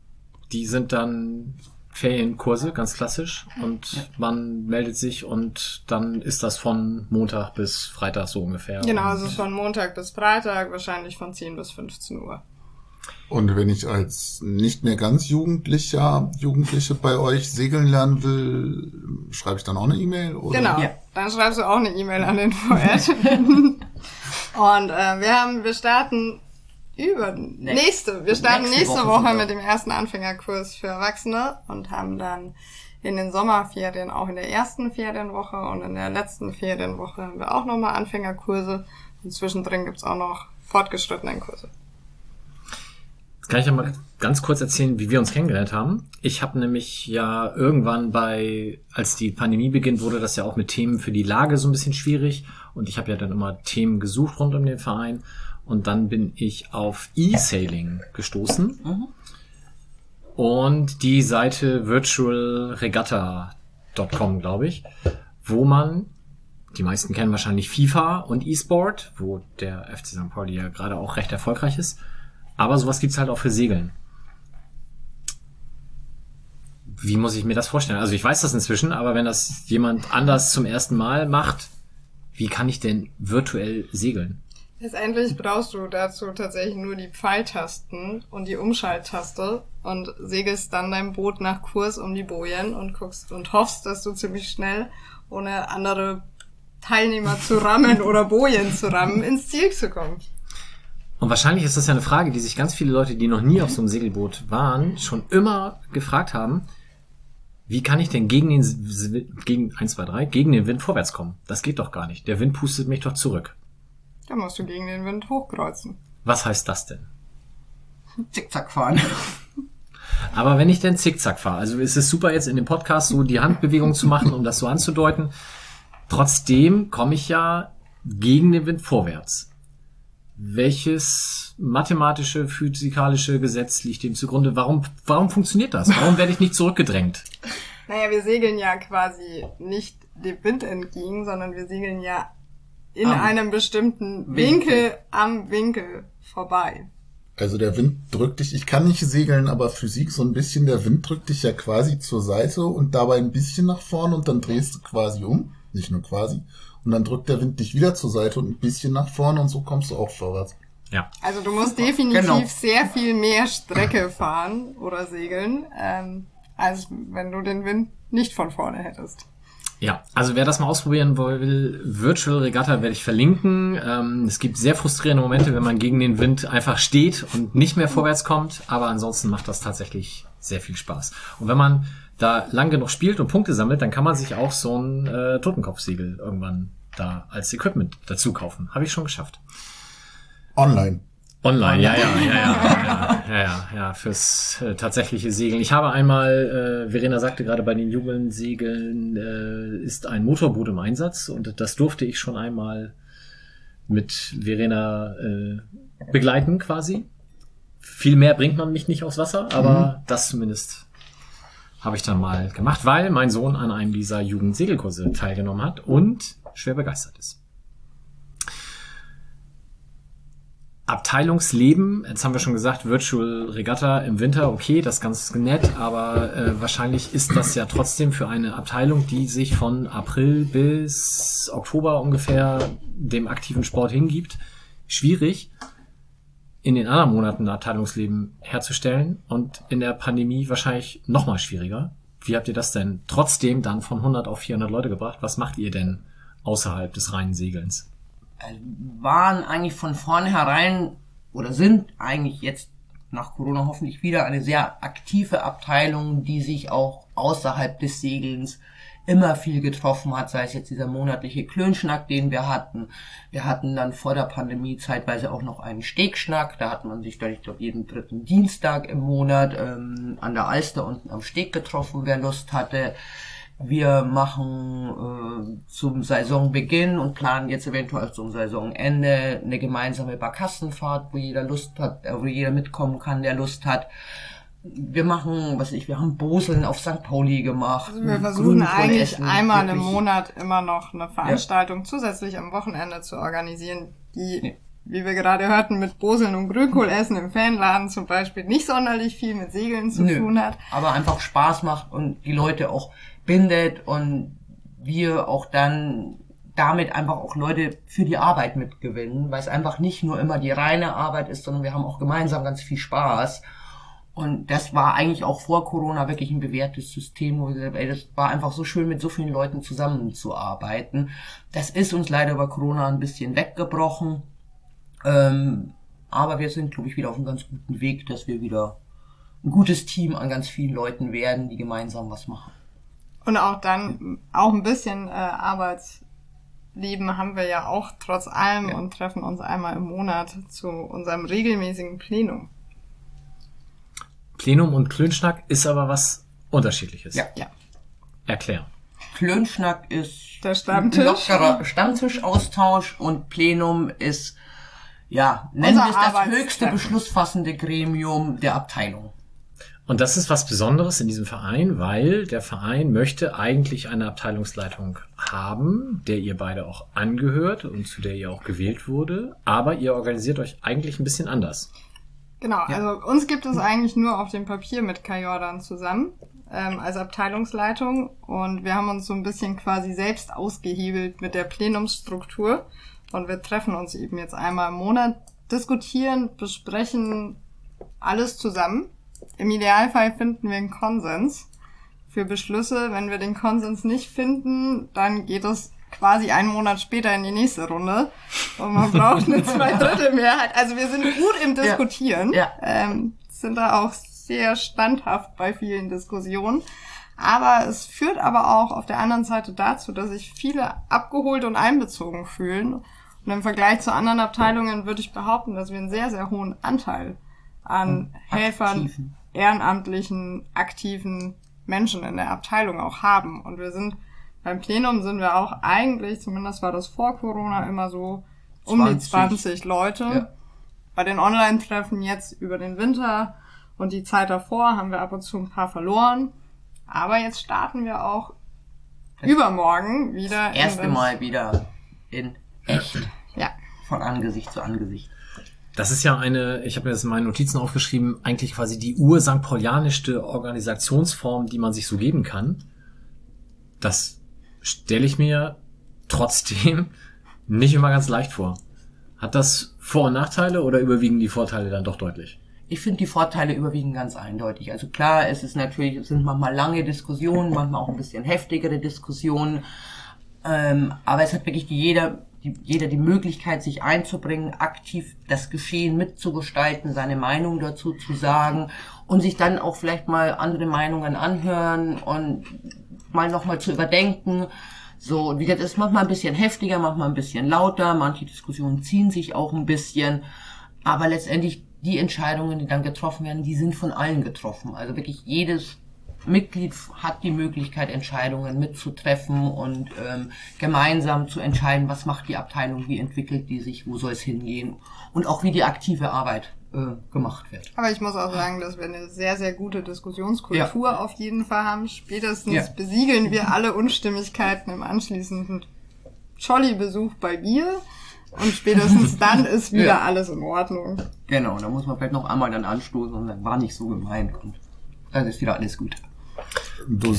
die sind dann Ferienkurse, ganz klassisch. Und man meldet sich und dann ist das von Montag bis Freitag so ungefähr. Genau, also von Montag bis Freitag, wahrscheinlich von 10 bis 15 Uhr. Und wenn ich als nicht mehr ganz Jugendlicher, Jugendliche bei euch segeln lernen will, schreibe ich dann auch eine E-Mail? oder? Genau. Ja. Dann schreibst du auch eine E-Mail an den VS. Und äh, wir haben, wir starten über nächste, wir starten Nächste nächste, Woche Woche, mit dem ersten Anfängerkurs für Erwachsene und haben dann in den Sommerferien, auch in der ersten Ferienwoche und in der letzten Ferienwoche haben wir auch nochmal Anfängerkurse und zwischendrin gibt's auch noch fortgeschrittenen Kurse. Jetzt kann ich ja mal ganz kurz erzählen, wie wir uns kennengelernt haben. Ich habe nämlich ja irgendwann bei, als die Pandemie beginnt, wurde das ja auch mit Themen für die Lage so ein bisschen schwierig. Und ich habe ja dann immer Themen gesucht rund um den Verein. Und dann bin ich auf E-Sailing gestoßen. Und die Seite virtualregatta.com, glaube ich, wo man, die meisten kennen wahrscheinlich FIFA und E-Sport, wo der FC St. Pauli ja gerade auch recht erfolgreich ist. Aber sowas gibt's halt auch für Segeln. Wie muss ich mir das vorstellen? Also ich weiß das inzwischen, aber wenn das jemand anders zum ersten Mal macht, wie kann ich denn virtuell segeln? Letztendlich brauchst du dazu tatsächlich nur die Pfeiltasten und die Umschalttaste und segelst dann dein Boot nach Kurs um die Bojen und guckst und hoffst, dass du ziemlich schnell, ohne andere Teilnehmer zu rammen oder Bojen zu rammen, ins Ziel zu kommen. Und wahrscheinlich ist das ja eine Frage, die sich ganz viele Leute, die noch nie auf so einem Segelboot waren, schon immer gefragt haben. Wie kann ich denn gegen den, gegen, 1, 2, 3, gegen den Wind vorwärts kommen? Das geht doch gar nicht. Der Wind pustet mich doch zurück. Da musst du gegen den Wind hochkreuzen. Was heißt das denn? Zickzack fahren. Aber wenn ich denn Zickzack fahre, also ist es super jetzt in dem Podcast so die Handbewegung zu machen, um das so anzudeuten. Trotzdem komme ich ja gegen den Wind vorwärts. Welches mathematische, physikalische Gesetz liegt dem zugrunde? Warum, warum funktioniert das? Warum werde ich nicht zurückgedrängt? Naja, wir segeln ja quasi nicht dem Wind entgegen, sondern wir segeln ja in Am einem bestimmten Winkel. Winkel. am Winkel vorbei. Also der Wind drückt dich, ich kann nicht segeln, aber Physik so ein bisschen, der Wind drückt dich ja quasi zur Seite und dabei ein bisschen nach vorne und dann drehst du quasi um. Nicht nur quasi. Und dann drückt der Wind dich wieder zur Seite und ein bisschen nach vorne und so kommst du auch vorwärts. Ja. Also du musst definitiv Genau. sehr viel mehr Strecke fahren oder segeln, ähm, als wenn du den Wind nicht von vorne hättest. Ja, also wer das mal ausprobieren will, Virtual Regatta werde ich verlinken. Ähm, es gibt sehr frustrierende Momente, wenn man gegen den Wind einfach steht und nicht mehr vorwärts kommt, aber ansonsten macht das tatsächlich sehr viel Spaß. Und wenn man da lang genug spielt und Punkte sammelt, dann kann man sich auch so ein äh, Totenkopfsiegel irgendwann da als Equipment dazu kaufen. Habe ich schon geschafft. Online. Online, ja, ja, ja, ja, ja, ja, ja, fürs äh, tatsächliche Segeln. Ich habe einmal, äh, Verena sagte gerade, bei den Jugendsegeln äh, ist ein Motorboot im Einsatz und das durfte ich schon einmal mit Verena äh, begleiten quasi. Viel mehr bringt man mich nicht aufs Wasser, aber mhm. das zumindest habe ich dann mal gemacht, weil mein Sohn an einem dieser Jugendsegelkurse teilgenommen hat und schwer begeistert ist. Abteilungsleben, jetzt haben wir schon gesagt, Virtual Regatta im Winter, okay, das ist ganz nett, aber äh, wahrscheinlich ist das ja trotzdem für eine Abteilung, die sich von April bis Oktober ungefähr dem aktiven Sport hingibt, schwierig, in den anderen Monaten Abteilungsleben herzustellen und in der Pandemie wahrscheinlich noch mal schwieriger. Wie habt ihr das denn trotzdem dann von 100 auf 400 Leute gebracht? Was macht ihr denn außerhalb des reinen Segelns? Waren eigentlich von vornherein oder sind eigentlich jetzt nach Corona hoffentlich wieder eine sehr aktive Abteilung, die sich auch außerhalb des Segelns immer viel getroffen hat, sei es jetzt dieser monatliche Klönschnack, den wir hatten. Wir hatten dann vor der Pandemie zeitweise auch noch einen Stegschnack, da hat man sich dann, ich jeden dritten Dienstag im Monat ähm, an der Alster unten am Steg getroffen, wer Lust hatte. Wir machen äh, zum Saisonbeginn und planen jetzt eventuell zum Saisonende eine gemeinsame Barkassenfahrt, wo jeder Lust hat, äh, wo jeder mitkommen kann, der Lust hat. Wir machen, was weiß ich, wir haben Boseln auf St. Pauli gemacht. Also wir versuchen eigentlich essen, einmal im wirklich. Monat immer noch eine Veranstaltung zusätzlich am Wochenende zu organisieren, die, wie wir gerade hörten, mit Boseln und Grünkohl essen im Fanladen zum Beispiel nicht sonderlich viel mit Segeln zu Nö, tun hat. aber einfach Spaß macht und die Leute auch bindet und wir auch dann damit einfach auch Leute für die Arbeit mitgewinnen, weil es einfach nicht nur immer die reine Arbeit ist, sondern wir haben auch gemeinsam ganz viel Spaß. Und das war eigentlich auch vor Corona wirklich ein bewährtes System, wo wir gesagt haben, ey, das war einfach so schön, mit so vielen Leuten zusammenzuarbeiten. Das ist uns leider über Corona ein bisschen weggebrochen. Ähm, aber wir sind, glaube ich, wieder auf einem ganz guten Weg, dass wir wieder ein gutes Team an ganz vielen Leuten werden, die gemeinsam was machen. Und auch dann, auch ein bisschen äh, Arbeitsleben haben wir ja auch trotz allem Ja. und treffen uns einmal im Monat zu unserem regelmäßigen Plenum. Plenum und Klönschnack ist aber was unterschiedliches. Ja. Ja. Erklären. Klönschnack ist Der Stammtisch. ein lockerer Stammtischaustausch und Plenum ist, ja, nennen wir es das höchste beschlussfassende Gremium der Abteilung. Und das ist was Besonderes in diesem Verein, weil der Verein möchte eigentlich eine Abteilungsleitung haben, der ihr beide auch angehört und zu der ihr auch gewählt wurde. Aber ihr organisiert euch eigentlich ein bisschen anders. Genau, also uns gibt es eigentlich nur auf dem Papier mit Kai Jordan zusammen ähm, als Abteilungsleitung und wir haben uns so ein bisschen quasi selbst ausgehebelt mit der Plenumsstruktur und wir treffen uns eben jetzt einmal im Monat, diskutieren, besprechen alles zusammen. Im Idealfall finden wir einen Konsens für Beschlüsse. Wenn wir den Konsens nicht finden, dann geht es quasi einen Monat später in die nächste Runde und man braucht eine Zweidrittelmehrheit. Also wir sind gut im Diskutieren, Ja. Ähm, sind da auch sehr standhaft bei vielen Diskussionen. Aber es führt aber auch auf der anderen Seite dazu, dass sich viele abgeholt und einbezogen fühlen. Und im Vergleich zu anderen Abteilungen würde ich behaupten, dass wir einen sehr, sehr hohen Anteil an Helfern, Aktiven. Ehrenamtlichen, aktiven Menschen in der Abteilung auch haben. Und wir sind beim Plenum sind wir auch eigentlich, zumindest war das vor Corona immer so, um die 20. 20 Leute. Ja. Bei den Online-Treffen jetzt über den Winter und die Zeit davor haben wir ab und zu ein paar verloren. Aber jetzt starten wir auch übermorgen wieder. in Erste das- Mal wieder in echt Ja. von Angesicht zu Angesicht. Das ist ja eine, ich habe mir das in meinen Notizen aufgeschrieben, eigentlich quasi die ur-St. Paulianischste Organisationsform, die man sich so geben kann. Das stelle ich mir trotzdem nicht immer ganz leicht vor. Hat das Vor- und Nachteile oder überwiegen die Vorteile dann doch deutlich? Ich finde die Vorteile überwiegen ganz eindeutig. Also klar, es ist natürlich, es sind manchmal lange Diskussionen, manchmal auch ein bisschen heftigere Diskussionen. Ähm, aber es hat wirklich jeder, die, jeder die Möglichkeit, sich einzubringen, aktiv das Geschehen mitzugestalten, seine Meinung dazu zu sagen und sich dann auch vielleicht mal andere Meinungen anhören und mal nochmal zu überdenken. So, wie gesagt, es ist manchmal ein bisschen heftiger, manchmal ein bisschen lauter, manche Diskussionen ziehen sich auch ein bisschen, aber letztendlich die Entscheidungen, die dann getroffen werden, die sind von allen getroffen. Also wirklich jedes Mitglied hat die Möglichkeit, Entscheidungen mitzutreffen und ähm, gemeinsam zu entscheiden, was macht die Abteilung, wie entwickelt die sich, wo soll es hingehen und auch wie die aktive Arbeit äh, gemacht wird. Aber ich muss auch sagen, dass wir eine sehr, sehr gute Diskussionskultur auf jeden Fall haben. Spätestens Ja. besiegeln wir alle Unstimmigkeiten im anschließenden Jolly-Besuch bei Bier. Und spätestens dann ist wieder Ja. alles in Ordnung. Genau, da muss man vielleicht noch einmal dann anstoßen und sagen, war nicht so gemeint und dann ist wieder alles gut. Du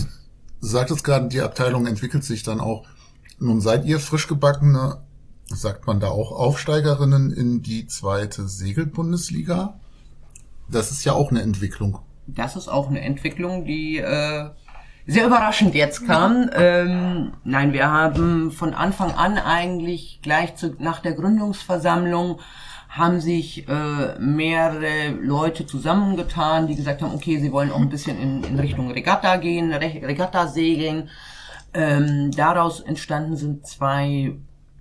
sagtest gerade, die Abteilung entwickelt sich dann auch. Nun seid ihr frisch gebackene, sagt man da auch, Aufsteigerinnen in die zweite Segelbundesliga. Das ist ja auch eine Entwicklung. Das ist auch eine Entwicklung, die äh, sehr überraschend jetzt kam. Ähm, nein, wir haben von Anfang an eigentlich gleich zu, nach der Gründungsversammlung haben sich äh, mehrere Leute zusammengetan, die gesagt haben, okay, sie wollen auch ein bisschen in, in Richtung Regatta gehen, Re Regatta segeln. Ähm, daraus entstanden sind zwei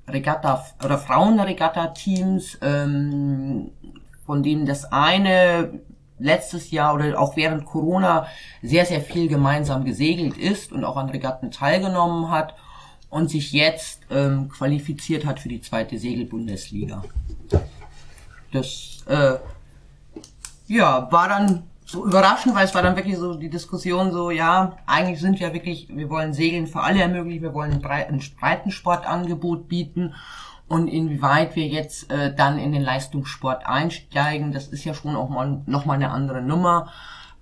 Regatta oder Frauenregatta-Teams, ähm, von denen das eine letztes Jahr oder auch während Corona sehr, sehr viel gemeinsam gesegelt ist und auch an Regatten teilgenommen hat und sich jetzt ähm, qualifiziert hat für die zweite Segelbundesliga. Das äh, ja, war dann so überraschend, weil es war dann wirklich so die Diskussion so, ja, eigentlich sind wir wirklich, wir wollen Segeln für alle ermöglichen, wir wollen ein brei- ein Breitensportangebot bieten und inwieweit wir jetzt äh, dann in den Leistungssport einsteigen, das ist ja schon auch mal noch mal eine andere Nummer.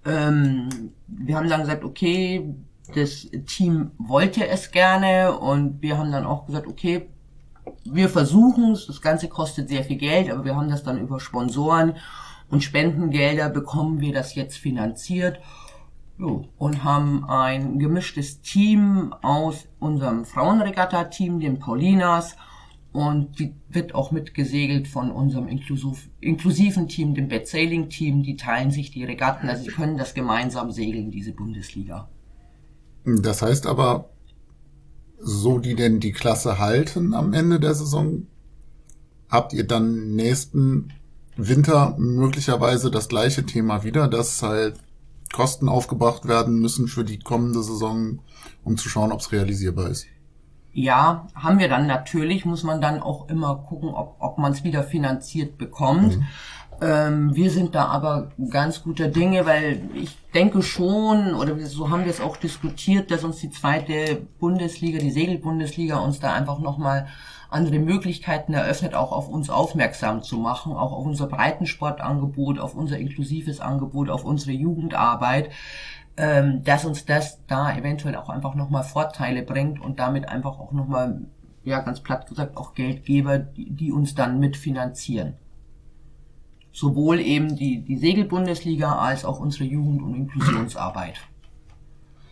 Ähm, wir haben dann gesagt, okay, das Team wollte es gerne und wir haben dann auch gesagt, okay, wir versuchen es, das Ganze kostet sehr viel Geld, aber wir haben das dann über Sponsoren und Spendengelder bekommen wir das jetzt finanziert jo, und haben ein gemischtes Team aus unserem Frauenregatta-Team, den Paulinas, und die wird auch mitgesegelt von unserem inklusiv, inklusiven Team, dem Bed Sailing Team. Die teilen sich die Regatten, also sie können das gemeinsam segeln, diese Bundesliga. Das heißt aber, so die denn die Klasse halten am Ende der Saison, habt ihr dann nächsten Winter möglicherweise das gleiche Thema wieder, dass halt Kosten aufgebracht werden müssen für die kommende Saison, um zu schauen, ob es realisierbar ist. Ja, haben wir dann natürlich, muss man dann auch immer gucken, ob, ob man es wieder finanziert bekommt. Ähm, wir sind da aber ganz guter Dinge, weil ich denke schon, oder so haben wir es auch diskutiert, dass uns die zweite Bundesliga, die Segelbundesliga, uns da einfach nochmal andere Möglichkeiten eröffnet, auch auf uns aufmerksam zu machen, auch auf unser Breitensportangebot, auf unser inklusives Angebot, auf unsere Jugendarbeit ähm, dass uns das da eventuell auch einfach nochmal Vorteile bringt und damit einfach auch nochmal, ja ganz platt gesagt, auch Geldgeber, die, die uns dann mitfinanzieren. Sowohl eben die, die Segelbundesliga als auch unsere Jugend- und Inklusionsarbeit.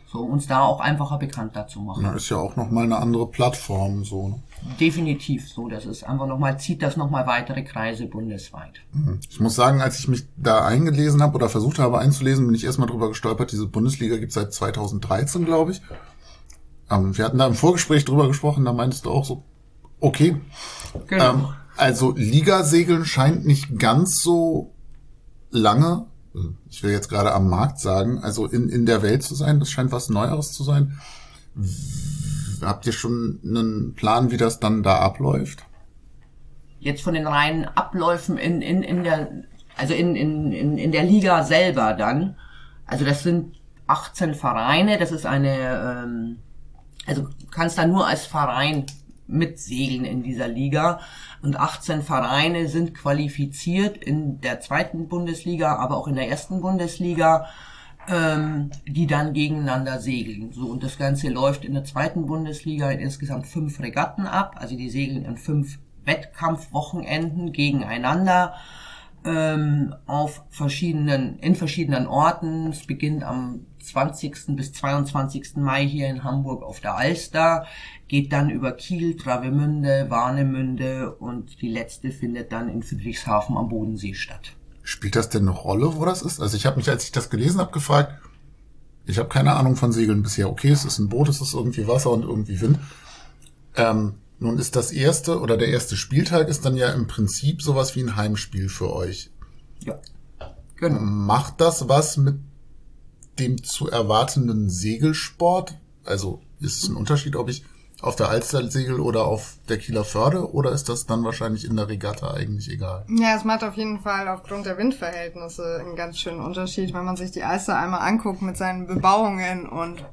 So, uns da auch einfacher bekannter zu machen. Ja, ist ja auch nochmal eine andere Plattform, so. Ne? Definitiv so. Das ist einfach nochmal, zieht das nochmal weitere Kreise bundesweit. Ich muss sagen, als ich mich da eingelesen habe oder versucht habe einzulesen, bin ich erstmal drüber gestolpert. Diese Bundesliga gibt seit 2013, glaube ich. Ähm, wir hatten da im Vorgespräch drüber gesprochen, da meintest du auch so, okay. Genau. Ähm, also Ligasegeln scheint nicht ganz so lange, ich will jetzt gerade am Markt sagen, also in, in der Welt zu sein. Das scheint was Neueres zu sein. Habt ihr schon einen Plan, wie das dann da abläuft? Jetzt von den reinen Abläufen in, in, in der, also in, in, in, in der Liga selber dann. Also das sind 18 Vereine, das ist eine, ähm, also kannst da nur als Verein mitsegeln in dieser Liga. Und 18 Vereine sind qualifiziert in der zweiten Bundesliga, aber auch in der ersten Bundesliga, ähm, die dann gegeneinander segeln. So, und das Ganze läuft in der zweiten Bundesliga in insgesamt fünf Regatten ab. Also die segeln in fünf Wettkampfwochenenden gegeneinander ähm, auf verschiedenen, in verschiedenen Orten. Es beginnt am 20. bis 22. Mai hier in Hamburg auf der Alster, geht dann über Kiel, Travemünde, Warnemünde und die letzte findet dann in Friedrichshafen am Bodensee statt. Spielt das denn eine Rolle, wo das ist? Also ich habe mich, als ich das gelesen habe, gefragt, ich habe keine Ahnung von Segeln bisher. Okay, es ist ein Boot, es ist irgendwie Wasser und irgendwie Wind. Ähm, nun ist das erste oder der erste Spieltag ist dann ja im Prinzip sowas wie ein Heimspiel für euch. Ja, genau. Macht das was mit dem zu erwartenden Segelsport? Also ist es ein Unterschied, ob ich auf der Alster segel oder auf der Kieler Förde oder ist das dann wahrscheinlich in der Regatta eigentlich egal? Ja, es macht auf jeden Fall aufgrund der Windverhältnisse einen ganz schönen Unterschied. Wenn man sich die Alster einmal anguckt mit seinen Bebauungen und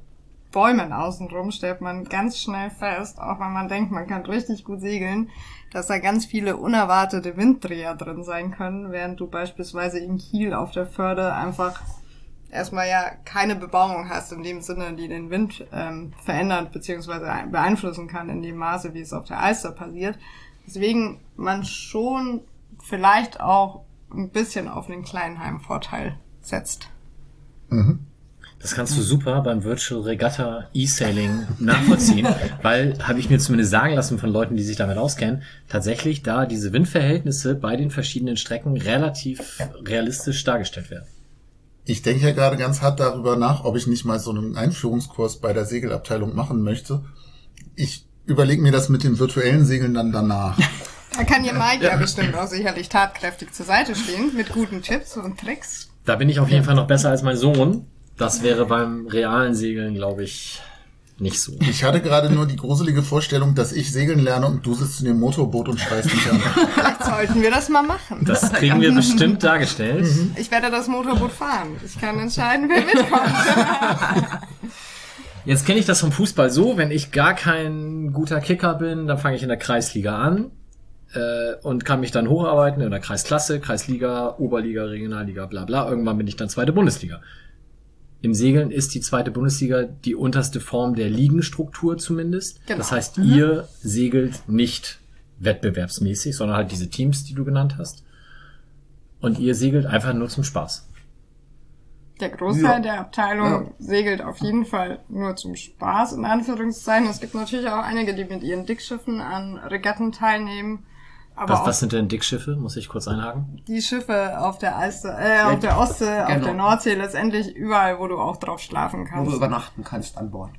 Bäumen außenrum, stellt man ganz schnell fest, auch wenn man denkt, man kann richtig gut segeln, dass da ganz viele unerwartete Winddreher drin sein können, während du beispielsweise in Kiel auf der Förde einfach erstmal ja keine Bebauung hast in dem Sinne, die den Wind ähm, verändert bzw. beeinflussen kann in dem Maße, wie es auf der Alster passiert. Deswegen man schon vielleicht auch ein bisschen auf den Kleinheim-Vorteil setzt. Mhm. Das kannst du super beim Virtual Regatta E-Sailing nachvollziehen, weil, habe ich mir zumindest sagen lassen von Leuten, die sich damit auskennen, tatsächlich da diese Windverhältnisse bei den verschiedenen Strecken relativ realistisch dargestellt werden. Ich denke ja gerade ganz hart darüber nach, ob ich nicht mal so einen Einführungskurs bei der Segelabteilung machen möchte. Ich überlege mir das mit den virtuellen Segeln dann danach. Da kann ihr Mike ja bestimmt auch sicherlich tatkräftig zur Seite stehen mit guten Tipps und Tricks. Da bin ich auf jeden Fall noch besser als mein Sohn. Das wäre beim realen Segeln, glaube ich, nicht so. Ich hatte gerade nur die gruselige Vorstellung, dass ich segeln lerne und du sitzt in dem Motorboot und schreist mich an. Vielleicht sollten wir das mal machen. Das kriegen wir bestimmt dargestellt. Ich werde das Motorboot fahren. Ich kann entscheiden, wer mitkommt. Jetzt kenne ich das vom Fußball so, wenn ich gar kein guter Kicker bin, dann fange ich in der Kreisliga an äh, und kann mich dann hocharbeiten in der Kreisklasse, Kreisliga, Oberliga, Regionalliga, bla bla. Irgendwann bin ich dann zweite Bundesliga. Im Segeln ist die zweite Bundesliga die unterste Form der Ligenstruktur zumindest. Genau. Das heißt, ihr segelt nicht wettbewerbsmäßig, sondern halt diese Teams, die du genannt hast. Und ihr segelt einfach nur zum Spaß. Der Großteil Ja. der Abteilung segelt auf jeden Fall nur zum Spaß, in Anführungszeichen. Es gibt natürlich auch einige, die mit ihren Dickschiffen an Regatten teilnehmen. Aber Was, was sind denn Dickschiffe? Muss ich kurz einhaken? die Schiffe auf der Alster, äh, auf der Ostsee, auf Genau. der Nordsee, letztendlich überall, wo du auch drauf schlafen Wo du kannst. übernachten kannst an Bord.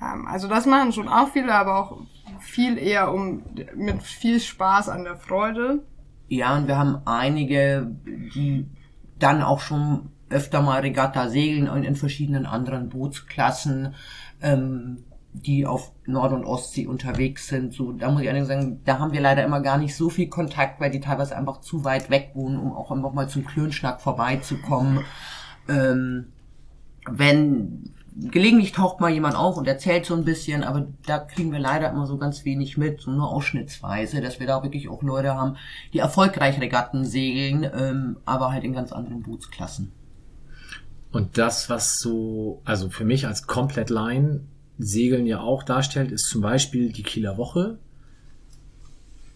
Ähm, also das machen schon auch viele, aber auch viel eher um mit viel Spaß an der Freude. Ja, und wir haben einige, die dann auch schon öfter mal Regatta segeln und in verschiedenen anderen Bootsklassen, ähm, die auf Nord- und Ostsee unterwegs sind. So, da muss ich ehrlich sagen, da haben wir leider immer gar nicht so viel Kontakt, weil die teilweise einfach zu weit weg wohnen, um auch noch mal zum Klönschnack vorbeizukommen. Ähm, wenn gelegentlich taucht mal jemand auf und erzählt so ein bisschen, aber da kriegen wir leider immer so ganz wenig mit, so nur ausschnittsweise, dass wir da wirklich auch Leute haben, die erfolgreich Regatten segeln, ähm, aber halt in ganz anderen Bootsklassen. Und das, was so, also für mich als komplett Line Segeln ja auch darstellt, ist zum Beispiel die Kieler Woche.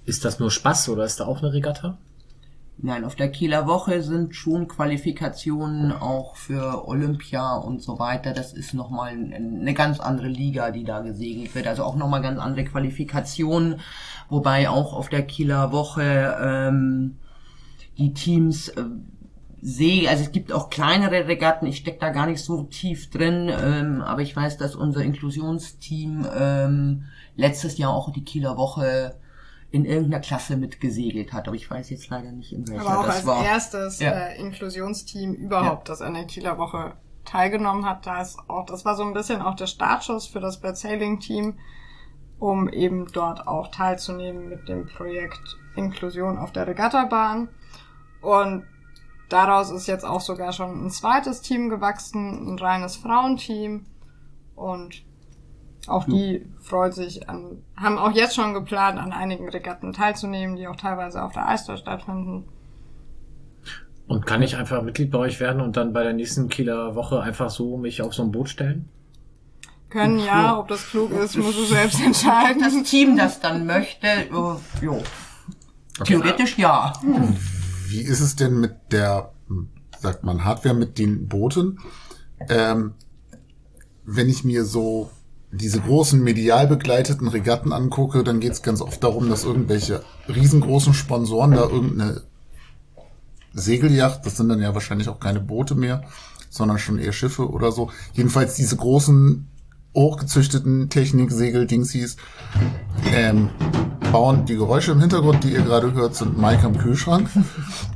Ist das nur Spaß oder ist da auch eine Regatta? Nein, auf der Kieler Woche sind schon Qualifikationen auch für Olympia und so weiter. Das ist nochmal eine ganz andere Liga, die da gesegelt wird. Also auch nochmal ganz andere Qualifikationen. Wobei auch auf der Kieler Woche ähm, die Teams äh, sehe, also es gibt auch kleinere Regatten, ich stecke da gar nicht so tief drin, ähm, aber ich weiß, dass unser Inklusionsteam ähm, letztes Jahr auch die Kieler Woche in irgendeiner Klasse mitgesegelt hat, aber ich weiß jetzt leider nicht in welcher Aber auch das als war. erstes Ja. äh, Inklusionsteam überhaupt, das an der Kieler Woche teilgenommen hat. Da ist auch, das war so ein bisschen auch der Startschuss für das Bad Sailing Team, um eben dort auch teilzunehmen mit dem Projekt Inklusion auf der Regattabahn. Und daraus ist jetzt auch sogar schon ein zweites Team gewachsen, ein reines Frauenteam. Und auch die freut sich an, haben auch jetzt schon geplant, an einigen Regatten teilzunehmen, die auch teilweise auf der Eister stattfinden. Und kann ich einfach Mitglied bei euch werden und dann bei der nächsten Kieler Woche einfach so mich auf so ein Boot stellen? Können ja, ob das klug ist, muss du selbst entscheiden. das Team das dann möchte, äh, jo. Theoretisch ja. Wie ist es denn mit der, sagt man, Hardware mit den Booten? Ähm, wenn ich mir so diese großen medial begleiteten Regatten angucke, dann geht es ganz oft darum, dass irgendwelche riesengroßen Sponsoren da irgendeine Segelyacht, das sind dann ja wahrscheinlich auch keine Boote mehr, sondern schon eher Schiffe oder so. Jedenfalls diese großen, hochgezüchteten Technik-Segel-Dingsies ähm, bauen. Die Geräusche im Hintergrund, die ihr gerade hört, sind Mike am Kühlschrank.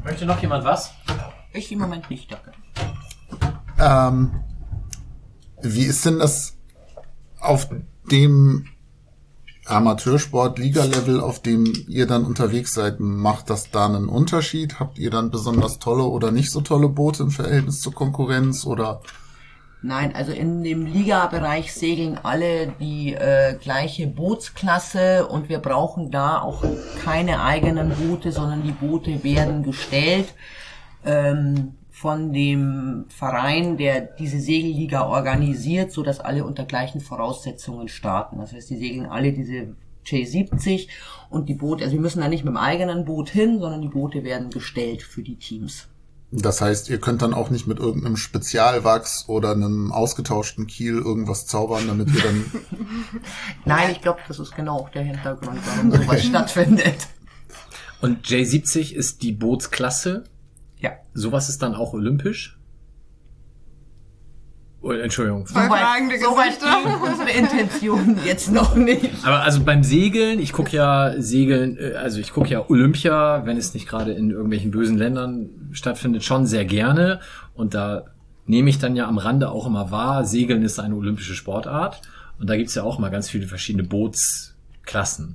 Möchte noch jemand was? Ich im Moment nicht, danke. Ähm, wie ist denn das auf dem Amateursport-Liga-Level, auf dem ihr dann unterwegs seid? Macht das da einen Unterschied? Habt ihr dann besonders tolle oder nicht so tolle Boote im Verhältnis zur Konkurrenz? Oder Nein, also in dem Liga-Bereich segeln alle die äh, gleiche Bootsklasse und wir brauchen da auch keine eigenen Boote, sondern die Boote werden gestellt ähm, von dem Verein, der diese Segelliga organisiert, so dass alle unter gleichen Voraussetzungen starten. Das heißt, die segeln alle diese J70 und die Boote, also wir müssen da nicht mit dem eigenen Boot hin, sondern die Boote werden gestellt für die Teams. Das heißt, ihr könnt dann auch nicht mit irgendeinem Spezialwachs oder einem ausgetauschten Kiel irgendwas zaubern, damit ihr dann Nein, ich glaube, das ist genau auch der Hintergrund, warum sowas stattfindet. Und J70 ist die Bootsklasse. Ja. Sowas ist dann auch olympisch? Oh, Entschuldigung. Zwei fragende soweit Gesichter. gehen unsere Intentionen jetzt noch nicht. Aber also beim Segeln, ich gucke ja Segeln, äh, also ich gucke ja Olympia, wenn es nicht gerade in irgendwelchen bösen Ländern stattfindet, schon sehr gerne. Und da nehme ich dann ja am Rande auch immer wahr, Segeln ist eine olympische Sportart. Und da gibt's ja auch mal ganz viele verschiedene Bootsklassen.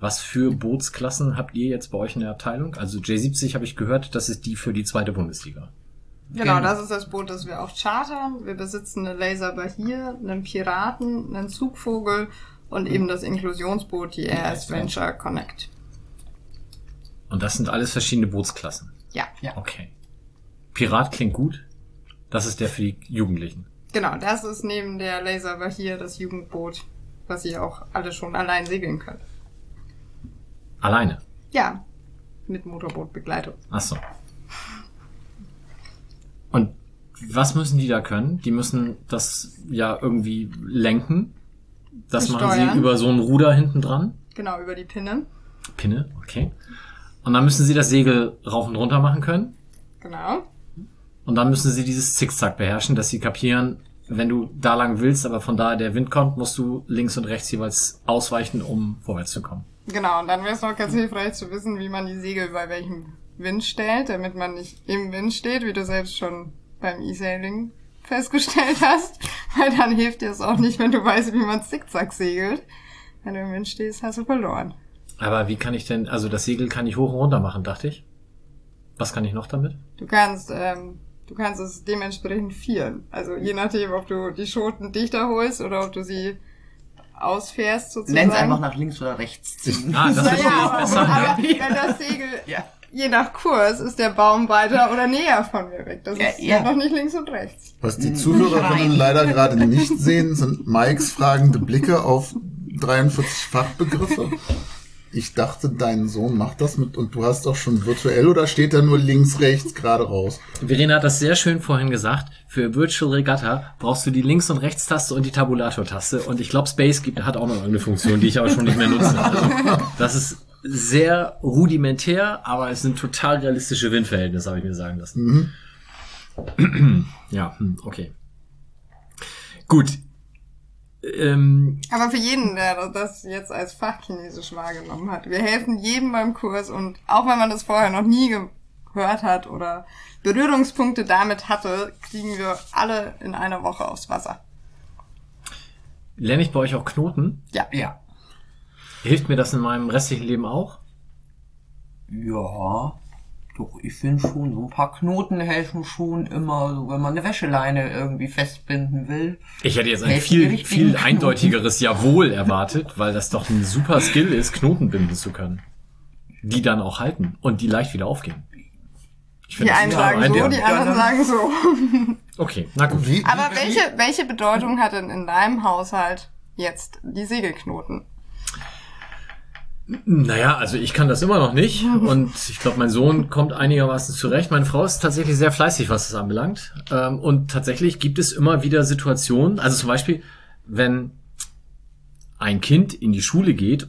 Was für Bootsklassen habt ihr jetzt bei euch in der Abteilung? Also J70 habe ich gehört, das ist die für die zweite Bundesliga. Genau, Genau. das ist das Boot, das wir auch chartern. Wir besitzen eine Laser Bahir, einen Piraten, einen Zugvogel und eben das Inklusionsboot, die RS Venture Connect. Und das sind alles verschiedene Bootsklassen. Ja, Ja. Okay. Pirat klingt gut. Das ist der für die Jugendlichen. genau, das ist neben der Laser Bahir das Jugendboot, was ihr auch alle schon allein segeln könnt. Alleine. Ja, mit Motorbootbegleitung. Ach so. Und was müssen die da können? Die müssen das ja irgendwie lenken. Das machen sie über so ein Ruder hinten dran. Genau, über die Pinne. Pinne, okay. Und dann müssen sie das Segel rauf und runter machen können. Genau. Und dann müssen sie dieses Zickzack beherrschen, dass sie kapieren, wenn du da lang willst, aber von da der Wind kommt, musst du links und rechts jeweils ausweichen, um vorwärts zu kommen. Genau, und dann wäre es noch ganz hilfreich zu wissen, wie man die Segel bei welchem Wind stellt, damit man nicht im Wind steht, wie du selbst schon beim E-Sailing festgestellt hast. Weil dann hilft dir es auch nicht, wenn du weißt, wie man Zickzack segelt. Wenn du im Wind stehst, hast du verloren. Aber wie kann ich denn, also das Segel kann ich hoch und runter machen, dachte ich. Was kann ich noch damit? Du kannst, ähm, du kannst es dementsprechend vieren. Also je nachdem, ob du die Schoten dichter holst oder ob du sie ausfährst sozusagen. Nenn's einfach nach links oder rechts ziehen. Ah, das ist Naja, natürlich aber, besser. aber ne? wenn das Segel Ja. Je nach Kurs ist der Baum weiter oder näher von mir weg. Das Ja, ist ja. noch nicht links und rechts. Was die Zuhörerinnen leider gerade nicht sehen, sind Mikes fragende Blicke auf 43 Fachbegriffe. Ich dachte, dein Sohn macht das mit und du hast doch schon virtuell oder steht da nur links, rechts, gerade raus? Verena hat das sehr schön vorhin gesagt. Für Virtual Regatta brauchst du die Links- und Rechtstaste und die Tabulator-Taste. Und ich glaube, Space gibt, hat auch noch irgendeine Funktion, die ich aber schon nicht mehr nutze. Also, das ist sehr rudimentär, aber es sind total realistische Windverhältnisse, habe ich mir sagen lassen. ja, hm, okay. Gut. Ähm, Aber für jeden, der das jetzt als Fachchinesisch wahrgenommen hat, wir helfen jedem beim Kurs und auch wenn man das vorher noch nie gehört hat oder Berührungspunkte damit hatte, kriegen wir alle in einer Woche aufs Wasser. lerne ich bei euch auch Knoten? Ja. Ja. Hilft mir das in meinem restlichen Leben auch? Ja. Doch, ich finde schon, so ein paar Knoten helfen schon immer, so wenn man eine Wäscheleine irgendwie festbinden will. Ich hätte jetzt ein viel, viel Knoten? eindeutigeres Jawohl erwartet, weil das doch ein super Skill ist, Knoten binden zu können. Die dann auch halten und die leicht wieder aufgehen. Ich Die einen sagen so, die anderen sagen so. Okay, na gut. Wie, Aber welche, welche Bedeutung hat denn in deinem Haushalt jetzt die Segelknoten? Naja, also ich kann das immer noch nicht und ich glaube, mein Sohn kommt einigermaßen zurecht. Meine Frau ist tatsächlich sehr fleißig, was das anbelangt. Ähm, Und tatsächlich gibt es immer wieder Situationen, also zum Beispiel, wenn ein Kind in die Schule geht,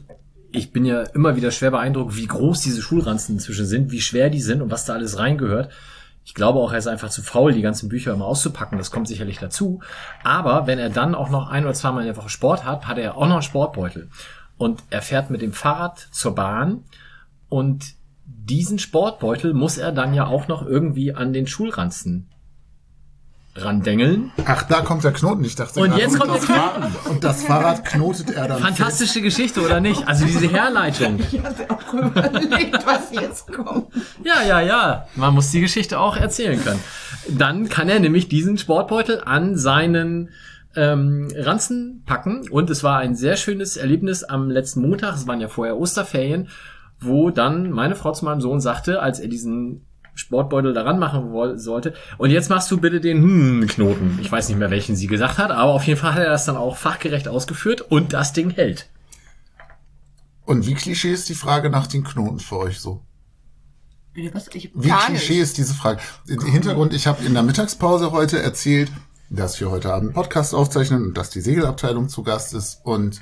ich bin ja immer wieder schwer beeindruckt, wie groß diese Schulranzen inzwischen sind, wie schwer die sind und was da alles reingehört. Ich glaube auch, er ist einfach zu faul, die ganzen Bücher immer auszupacken. Das kommt sicherlich dazu. Aber wenn er dann auch noch ein oder zweimal in der Woche Sport hat, hat er auch noch einen Sportbeutel. Und er fährt mit dem Fahrrad zur Bahn und diesen Sportbeutel muss er dann ja auch noch irgendwie an den Schulranzen randengeln. Ach, da kommt der Knoten. Ich dachte Und jetzt kommt das der Fahrrad, Und das Fahrrad knotet er dann Fantastische Geschichte, oder nicht? Also diese Herleitung. Ich hatte auch überlegt, was jetzt kommt. Ja, ja, ja. Man muss die Geschichte auch erzählen können. Dann kann er nämlich diesen Sportbeutel an seinen ähm, Ranzen packen. Und es war ein sehr schönes Erlebnis am letzten Montag, es waren ja vorher Osterferien, wo dann meine Frau zu meinem Sohn sagte, als er diesen Sportbeutel daran machen sollte. Und jetzt machst du bitte den hm Knoten. Ich weiß nicht mehr, welchen sie gesagt hat, aber auf jeden Fall hat er das dann auch fachgerecht ausgeführt und das Ding hält. Und wie Klischee ist die Frage nach den Knoten für euch so? Bitte, was? Ich, Wie Klischee nicht. ist diese Frage? Hintergrund, ich habe in der Mittagspause heute erzählt, dass wir heute Abend einen Podcast aufzeichnen und dass die Segelabteilung zu Gast ist und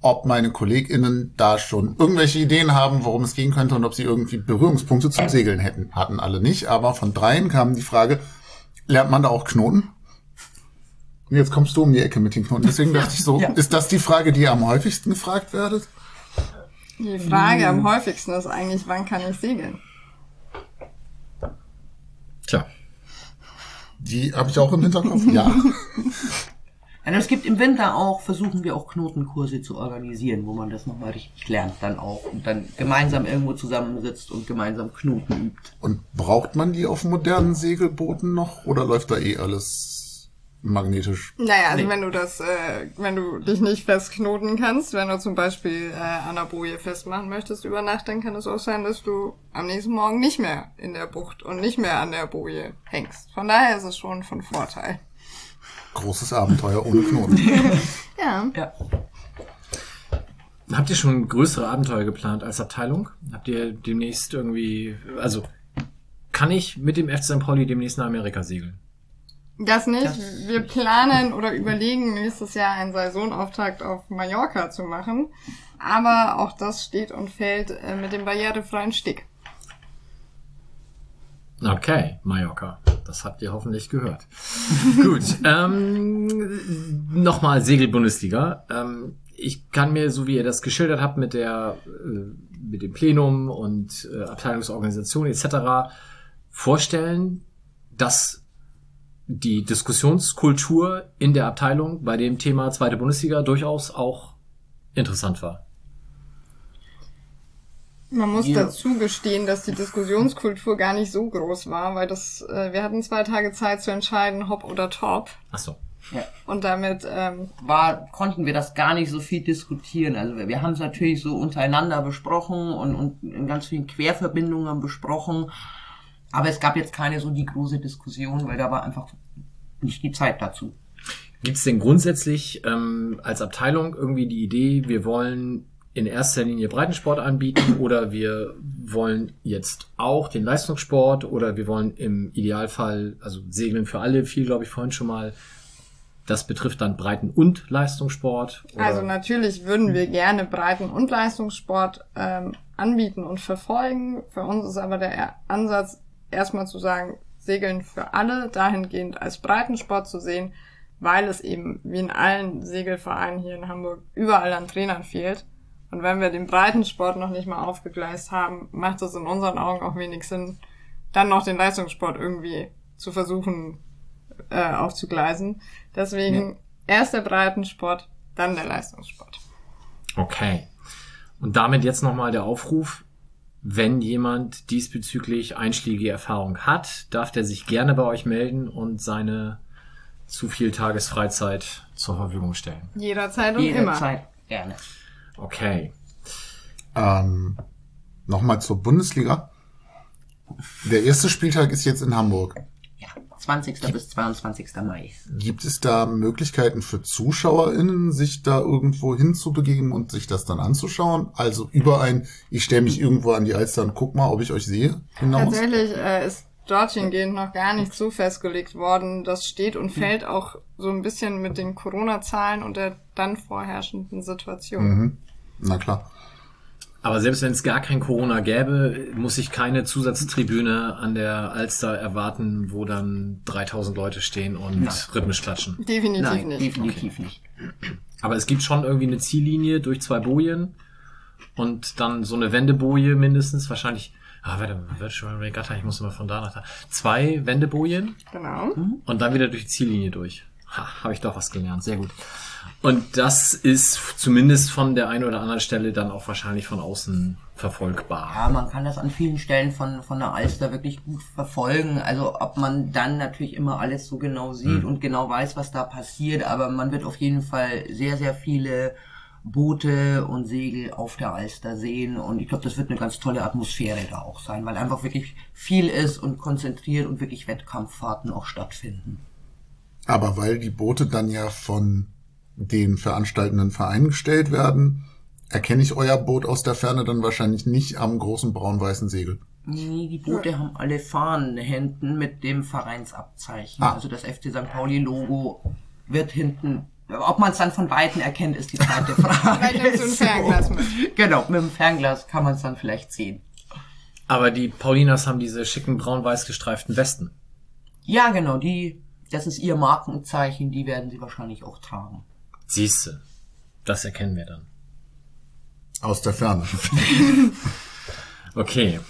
ob meine KollegInnen da schon irgendwelche Ideen haben, worum es gehen könnte und ob sie irgendwie Berührungspunkte zum Segeln hätten. Hatten alle nicht, aber von dreien kam die Frage, lernt man da auch Knoten? Und jetzt kommst du um die Ecke mit den Knoten. Deswegen dachte ich so, Ja. ist das die Frage, die ihr am häufigsten gefragt werdet? Die Frage am häufigsten ist eigentlich, wann kann ich segeln? Tja. Die habe ich auch im Hinterkopf. Ja. Und es gibt im Winter auch, versuchen wir auch Knotenkurse zu organisieren, wo man das nochmal richtig lernt dann auch und dann gemeinsam irgendwo zusammensitzt und gemeinsam Knoten übt. Und braucht man die auf modernen Segelbooten noch oder läuft da eh alles magnetisch? Naja, also Nee. wenn du das, äh, wenn du dich nicht festknoten kannst, wenn du zum Beispiel äh, an der Boje festmachen möchtest über Nacht, dann kann es auch sein, dass du am nächsten Morgen nicht mehr in der Bucht und nicht mehr an der Boje hängst. Von daher ist es schon von Vorteil. Großes Abenteuer ohne Knoten. Ja. Ja. Habt ihr schon größere Abenteuer geplant als Abteilung? Habt ihr demnächst irgendwie, also kann ich mit dem FC St. Pauli demnächst nach Amerika segeln? Das nicht. Wir planen oder überlegen, nächstes Jahr einen Saisonauftakt auf Mallorca zu machen. Aber auch das steht und fällt äh, mit dem barrierefreien Stick. Okay, Mallorca. Das habt ihr hoffentlich gehört. Gut. Ähm, Nochmal Segelbundesliga. Ähm, ich kann mir, so wie ihr das geschildert habt, mit der äh, mit dem Plenum und äh, Abteilungsorganisation etc. vorstellen, dass die Diskussionskultur in der Abteilung bei dem Thema zweite Bundesliga durchaus auch interessant war. Man muss Ja. dazu gestehen, dass die Diskussionskultur gar nicht so groß war, weil das, äh, wir hatten zwei Tage Zeit zu entscheiden, Hop oder Top. Ach so. ja. Und damit, ähm, War, konnten wir das gar nicht so viel diskutieren. Also wir, wir haben es natürlich so untereinander besprochen und, und in ganz vielen Querverbindungen besprochen. Aber es gab jetzt keine so die große Diskussion, weil da war einfach nicht die Zeit dazu. Gibt es denn grundsätzlich ähm, als Abteilung irgendwie die Idee, wir wollen in erster Linie Breitensport anbieten oder wir wollen jetzt auch den Leistungssport oder wir wollen im Idealfall, also Segeln für alle, viel glaube ich vorhin schon mal. Das betrifft dann Breiten- und Leistungssport. Oder? Also natürlich würden wir gerne Breiten- und Leistungssport ähm, anbieten und verfolgen. Für uns ist aber der Ansatz, erstmal zu sagen, Segeln für alle, dahingehend als Breitensport zu sehen, weil es eben wie in allen Segelvereinen hier in Hamburg überall an Trainern fehlt. Und wenn wir den Breitensport noch nicht mal aufgegleist haben, macht es in unseren Augen auch wenig Sinn, dann noch den Leistungssport irgendwie zu versuchen äh, aufzugleisen. Deswegen ja. erst der Breitensport, dann der Leistungssport. Okay. Und damit jetzt nochmal der Aufruf, wenn jemand diesbezüglich einschlägige Erfahrung hat, darf der sich gerne bei euch melden und seine zu viel Tagesfreizeit zur Verfügung stellen. Jederzeit und Jederzeit. immer. Gerne. Okay. Ähm, Nochmal zur Bundesliga. Der erste Spieltag ist jetzt in Hamburg. 20. bis 22. Mai. Gibt es da Möglichkeiten für ZuschauerInnen, sich da irgendwo hinzubegeben und sich das dann anzuschauen? Also über ein, ich stelle mich irgendwo an die Alster und guck mal, ob ich euch sehe, hinaus? Tatsächlich äh, ist dorthin gehend noch gar nicht so festgelegt worden. Das steht und fällt auch so ein bisschen mit den Corona-Zahlen und der dann vorherrschenden Situation. Mhm. Na klar. Aber selbst wenn es gar kein Corona gäbe, muss ich keine Zusatztribüne an der Alster erwarten, wo dann 3000 Leute stehen und Nein. rhythmisch klatschen. Definitiv Nein, nicht. Definitiv okay. nicht. Aber es gibt schon irgendwie eine Ziellinie durch zwei Bojen und dann so eine Wendeboje mindestens, wahrscheinlich Ah, warte, Virtual Regatta, ich muss mal von da nach da. Zwei Wendebojen. Genau. Und dann wieder durch die Ziellinie durch. Ha, habe ich doch was gelernt. Sehr gut. Und das ist zumindest von der einen oder anderen Stelle dann auch wahrscheinlich von außen verfolgbar. Ja, man kann das an vielen Stellen von, von der Alster wirklich gut verfolgen. Also ob man dann natürlich immer alles so genau sieht hm. und genau weiß, was da passiert, aber man wird auf jeden Fall sehr, sehr viele Boote und Segel auf der Alster sehen und ich glaube, das wird eine ganz tolle Atmosphäre da auch sein, weil einfach wirklich viel ist und konzentriert und wirklich Wettkampffahrten auch stattfinden. Aber weil die Boote dann ja von den veranstaltenden Vereinen gestellt werden, erkenne ich euer Boot aus der Ferne dann wahrscheinlich nicht am großen braun-weißen Segel. Nee, die Boote ja. haben alle Fahnenhänden mit dem Vereinsabzeichen. Ah. Also das FC St. Pauli Logo wird hinten ob man es dann von Weitem erkennt, ist die zweite Frage. Vielleicht nimmst du ein Fernglas mit. Genau, mit dem Fernglas kann man es dann vielleicht sehen. Aber die Paulinas haben diese schicken braun-weiß gestreiften Westen. Ja, genau, die, das ist ihr Markenzeichen, die werden sie wahrscheinlich auch tragen. Siehste, das erkennen wir dann. Aus der Ferne. okay.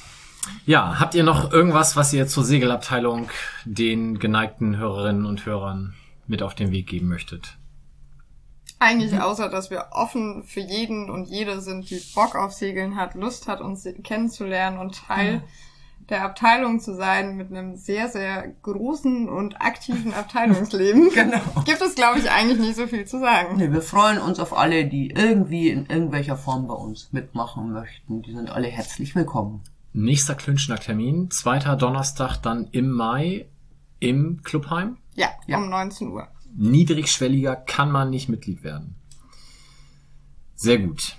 Ja, habt ihr noch irgendwas, was ihr zur Segelabteilung den geneigten Hörerinnen und Hörern mit auf den Weg geben möchtet? Eigentlich außer, dass wir offen für jeden und jede sind, die Bock auf Segeln hat, Lust hat, uns kennenzulernen und Teil mhm. Der Abteilung zu sein mit einem sehr, sehr großen und aktiven Abteilungsleben. genau. Gibt es, glaube ich, eigentlich nicht so viel zu sagen. Nee, wir freuen uns auf alle, die irgendwie in irgendwelcher Form bei uns mitmachen möchten. Die sind alle herzlich willkommen. Nächster Klünschnack-Termin, zweiter Donnerstag dann im Mai im Clubheim. Ja, ja, um 19 Uhr niedrigschwelliger kann man nicht Mitglied werden. Sehr gut.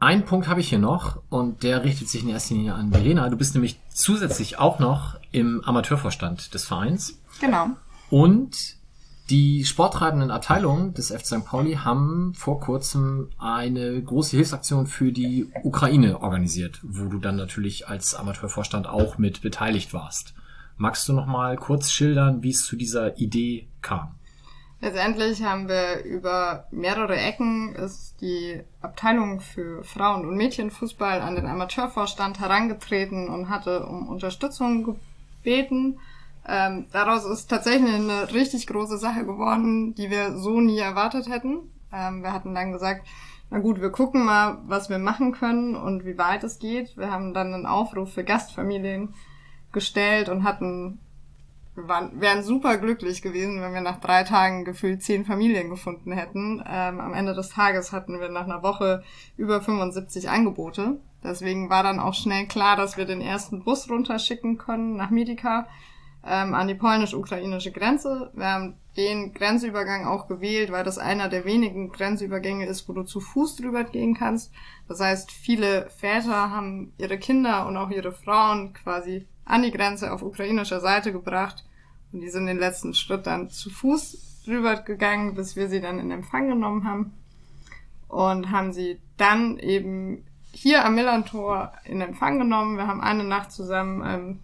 Ein Punkt habe ich hier noch und der richtet sich in erster Linie an Verena. Du bist nämlich zusätzlich auch noch im Amateurvorstand des Vereins. Genau. Und die sporttreibenden Abteilungen des FC St. Pauli haben vor kurzem eine große Hilfsaktion für die Ukraine organisiert, wo du dann natürlich als Amateurvorstand auch mit beteiligt warst. Magst du noch mal kurz schildern, wie es zu dieser Idee kam? Letztendlich haben wir über mehrere Ecken ist die Abteilung für Frauen- und Mädchenfußball an den Amateurvorstand herangetreten und hatte um Unterstützung gebeten. Ähm, daraus ist tatsächlich eine richtig große Sache geworden, die wir so nie erwartet hätten. Ähm, wir hatten dann gesagt, na gut, wir gucken mal, was wir machen können und wie weit es geht. Wir haben dann einen Aufruf für Gastfamilien gestellt und hatten, waren, wären super glücklich gewesen, wenn wir nach drei Tagen gefühlt zehn Familien gefunden hätten. Ähm, am Ende des Tages hatten wir nach einer Woche über 75 Angebote. Deswegen war dann auch schnell klar, dass wir den ersten Bus runterschicken können nach Medica. ähm, an die polnisch-ukrainische Grenze. Wir haben den Grenzübergang auch gewählt, weil das einer der wenigen Grenzübergänge ist, wo du zu Fuß drüber gehen kannst. Das heißt, viele Väter haben ihre Kinder und auch ihre Frauen quasi an die Grenze auf ukrainischer Seite gebracht und die sind den letzten Schritt dann zu Fuß drüber gegangen, bis wir sie dann in Empfang genommen haben und haben sie dann eben hier am Millantor in Empfang genommen. Wir haben eine Nacht zusammen im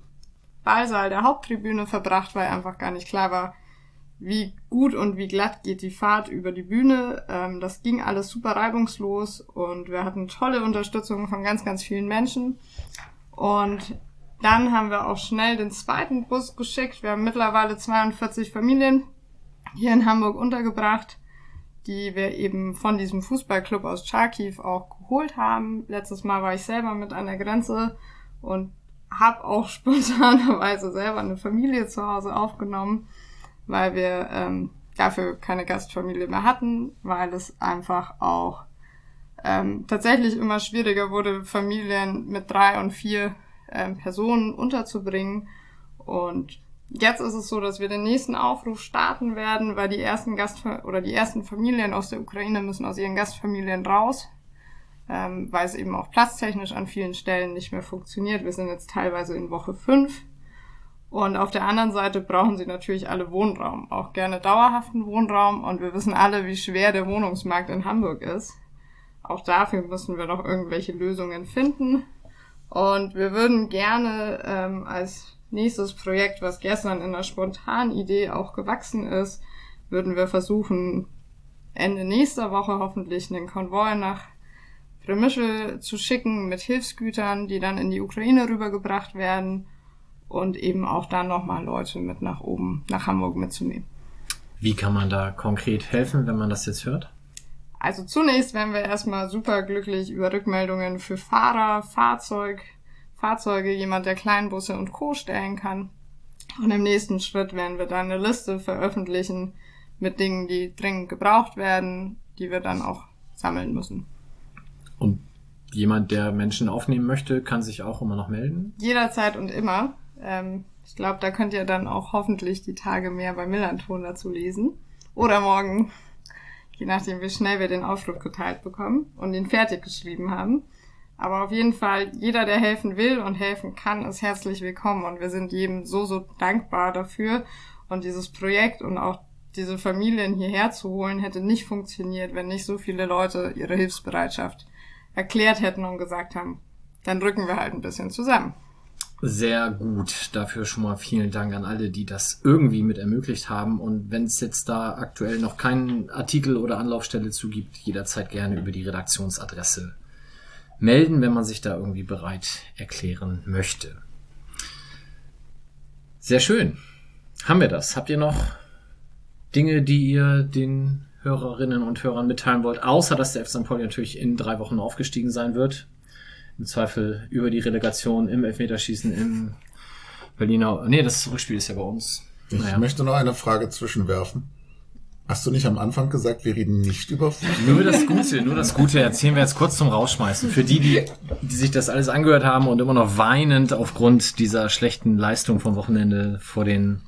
Ballsaal der Haupttribüne verbracht, weil einfach gar nicht klar war, wie gut und wie glatt geht die Fahrt über die Bühne. Ähm, das ging alles super reibungslos und wir hatten tolle Unterstützung von ganz, ganz vielen Menschen. Und dann haben wir auch schnell den zweiten Bus geschickt. Wir haben mittlerweile 42 Familien hier in Hamburg untergebracht, die wir eben von diesem Fußballclub aus Charkiw auch geholt haben. Letztes Mal war ich selber mit an der Grenze und habe auch spontanerweise selber eine Familie zu Hause aufgenommen, weil wir ähm, dafür keine Gastfamilie mehr hatten, weil es einfach auch ähm, tatsächlich immer schwieriger wurde, Familien mit drei und vier ähm, Personen unterzubringen. Und jetzt ist es so, dass wir den nächsten Aufruf starten werden, weil die ersten Gast oder die ersten Familien aus der Ukraine müssen aus ihren Gastfamilien raus ähm, weil es eben auch platztechnisch an vielen Stellen nicht mehr funktioniert. Wir sind jetzt teilweise in Woche fünf. Und auf der anderen Seite brauchen sie natürlich alle Wohnraum, auch gerne dauerhaften Wohnraum. Und wir wissen alle, wie schwer der Wohnungsmarkt in Hamburg ist. Auch dafür müssen wir noch irgendwelche Lösungen finden. Und wir würden gerne ähm, als nächstes Projekt, was gestern in einer spontanen Idee auch gewachsen ist, würden wir versuchen, Ende nächster Woche hoffentlich einen Konvoi nach Remische zu schicken mit Hilfsgütern, die dann in die Ukraine rübergebracht werden und eben auch dann nochmal Leute mit nach oben, nach Hamburg mitzunehmen. Wie kann man da konkret helfen, wenn man das jetzt hört? Also zunächst werden wir erstmal super glücklich über Rückmeldungen für Fahrer, Fahrzeug, Fahrzeuge, jemand, der Kleinbusse und Co. stellen kann. Und im nächsten Schritt werden wir dann eine Liste veröffentlichen mit Dingen, die dringend gebraucht werden, die wir dann auch sammeln müssen. Und jemand, der Menschen aufnehmen möchte, kann sich auch immer noch melden? Jederzeit und immer. Ähm, ich glaube, da könnt ihr dann auch hoffentlich die Tage mehr bei Millanton dazu lesen. Oder morgen, je nachdem, wie schnell wir den Aufruf geteilt bekommen und ihn fertig geschrieben haben. Aber auf jeden Fall, jeder, der helfen will und helfen kann, ist herzlich willkommen. Und wir sind jedem so, so dankbar dafür. Und dieses Projekt und auch diese Familien hierher zu holen, hätte nicht funktioniert, wenn nicht so viele Leute ihre Hilfsbereitschaft erklärt hätten und gesagt haben, dann rücken wir halt ein bisschen zusammen. Sehr gut. Dafür schon mal vielen Dank an alle, die das irgendwie mit ermöglicht haben. Und wenn es jetzt da aktuell noch keinen Artikel oder Anlaufstelle zu gibt, jederzeit gerne über die Redaktionsadresse melden, wenn man sich da irgendwie bereit erklären möchte. Sehr schön. Haben wir das? Habt ihr noch Dinge, die ihr den Hörerinnen und Hörern mitteilen wollt, außer dass der FC St. Pauli natürlich in drei Wochen aufgestiegen sein wird. Im Zweifel über die Relegation im Elfmeterschießen im Berliner. Nee, das Rückspiel ist ja bei uns. Ich naja. möchte noch eine Frage zwischenwerfen. Hast du nicht am Anfang gesagt, wir reden nicht über Fußball? Nur das Gute, nur das Gute erzählen wir jetzt kurz zum Rausschmeißen. Für die, die, die sich das alles angehört haben und immer noch weinend aufgrund dieser schlechten Leistung vom Wochenende vor den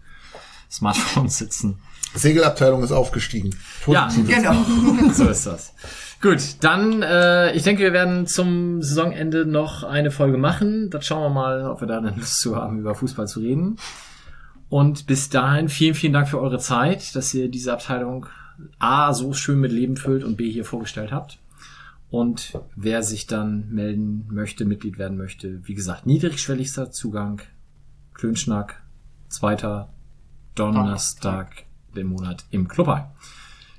Smartphones sitzen. Segelabteilung ist aufgestiegen. Positives ja, genau. so ist das. Gut, dann, äh, ich denke, wir werden zum Saisonende noch eine Folge machen. Dann schauen wir mal, ob wir da eine Lust zu haben, über Fußball zu reden. Und bis dahin vielen, vielen Dank für eure Zeit, dass ihr diese Abteilung A so schön mit Leben füllt und B hier vorgestellt habt. Und wer sich dann melden möchte, Mitglied werden möchte, wie gesagt, niedrigschwelligster Zugang, Klönschnack, zweiter Donnerstag den Monat im Club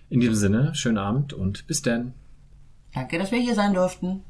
In diesem Sinne, schönen Abend und bis dann. Danke, dass wir hier sein durften.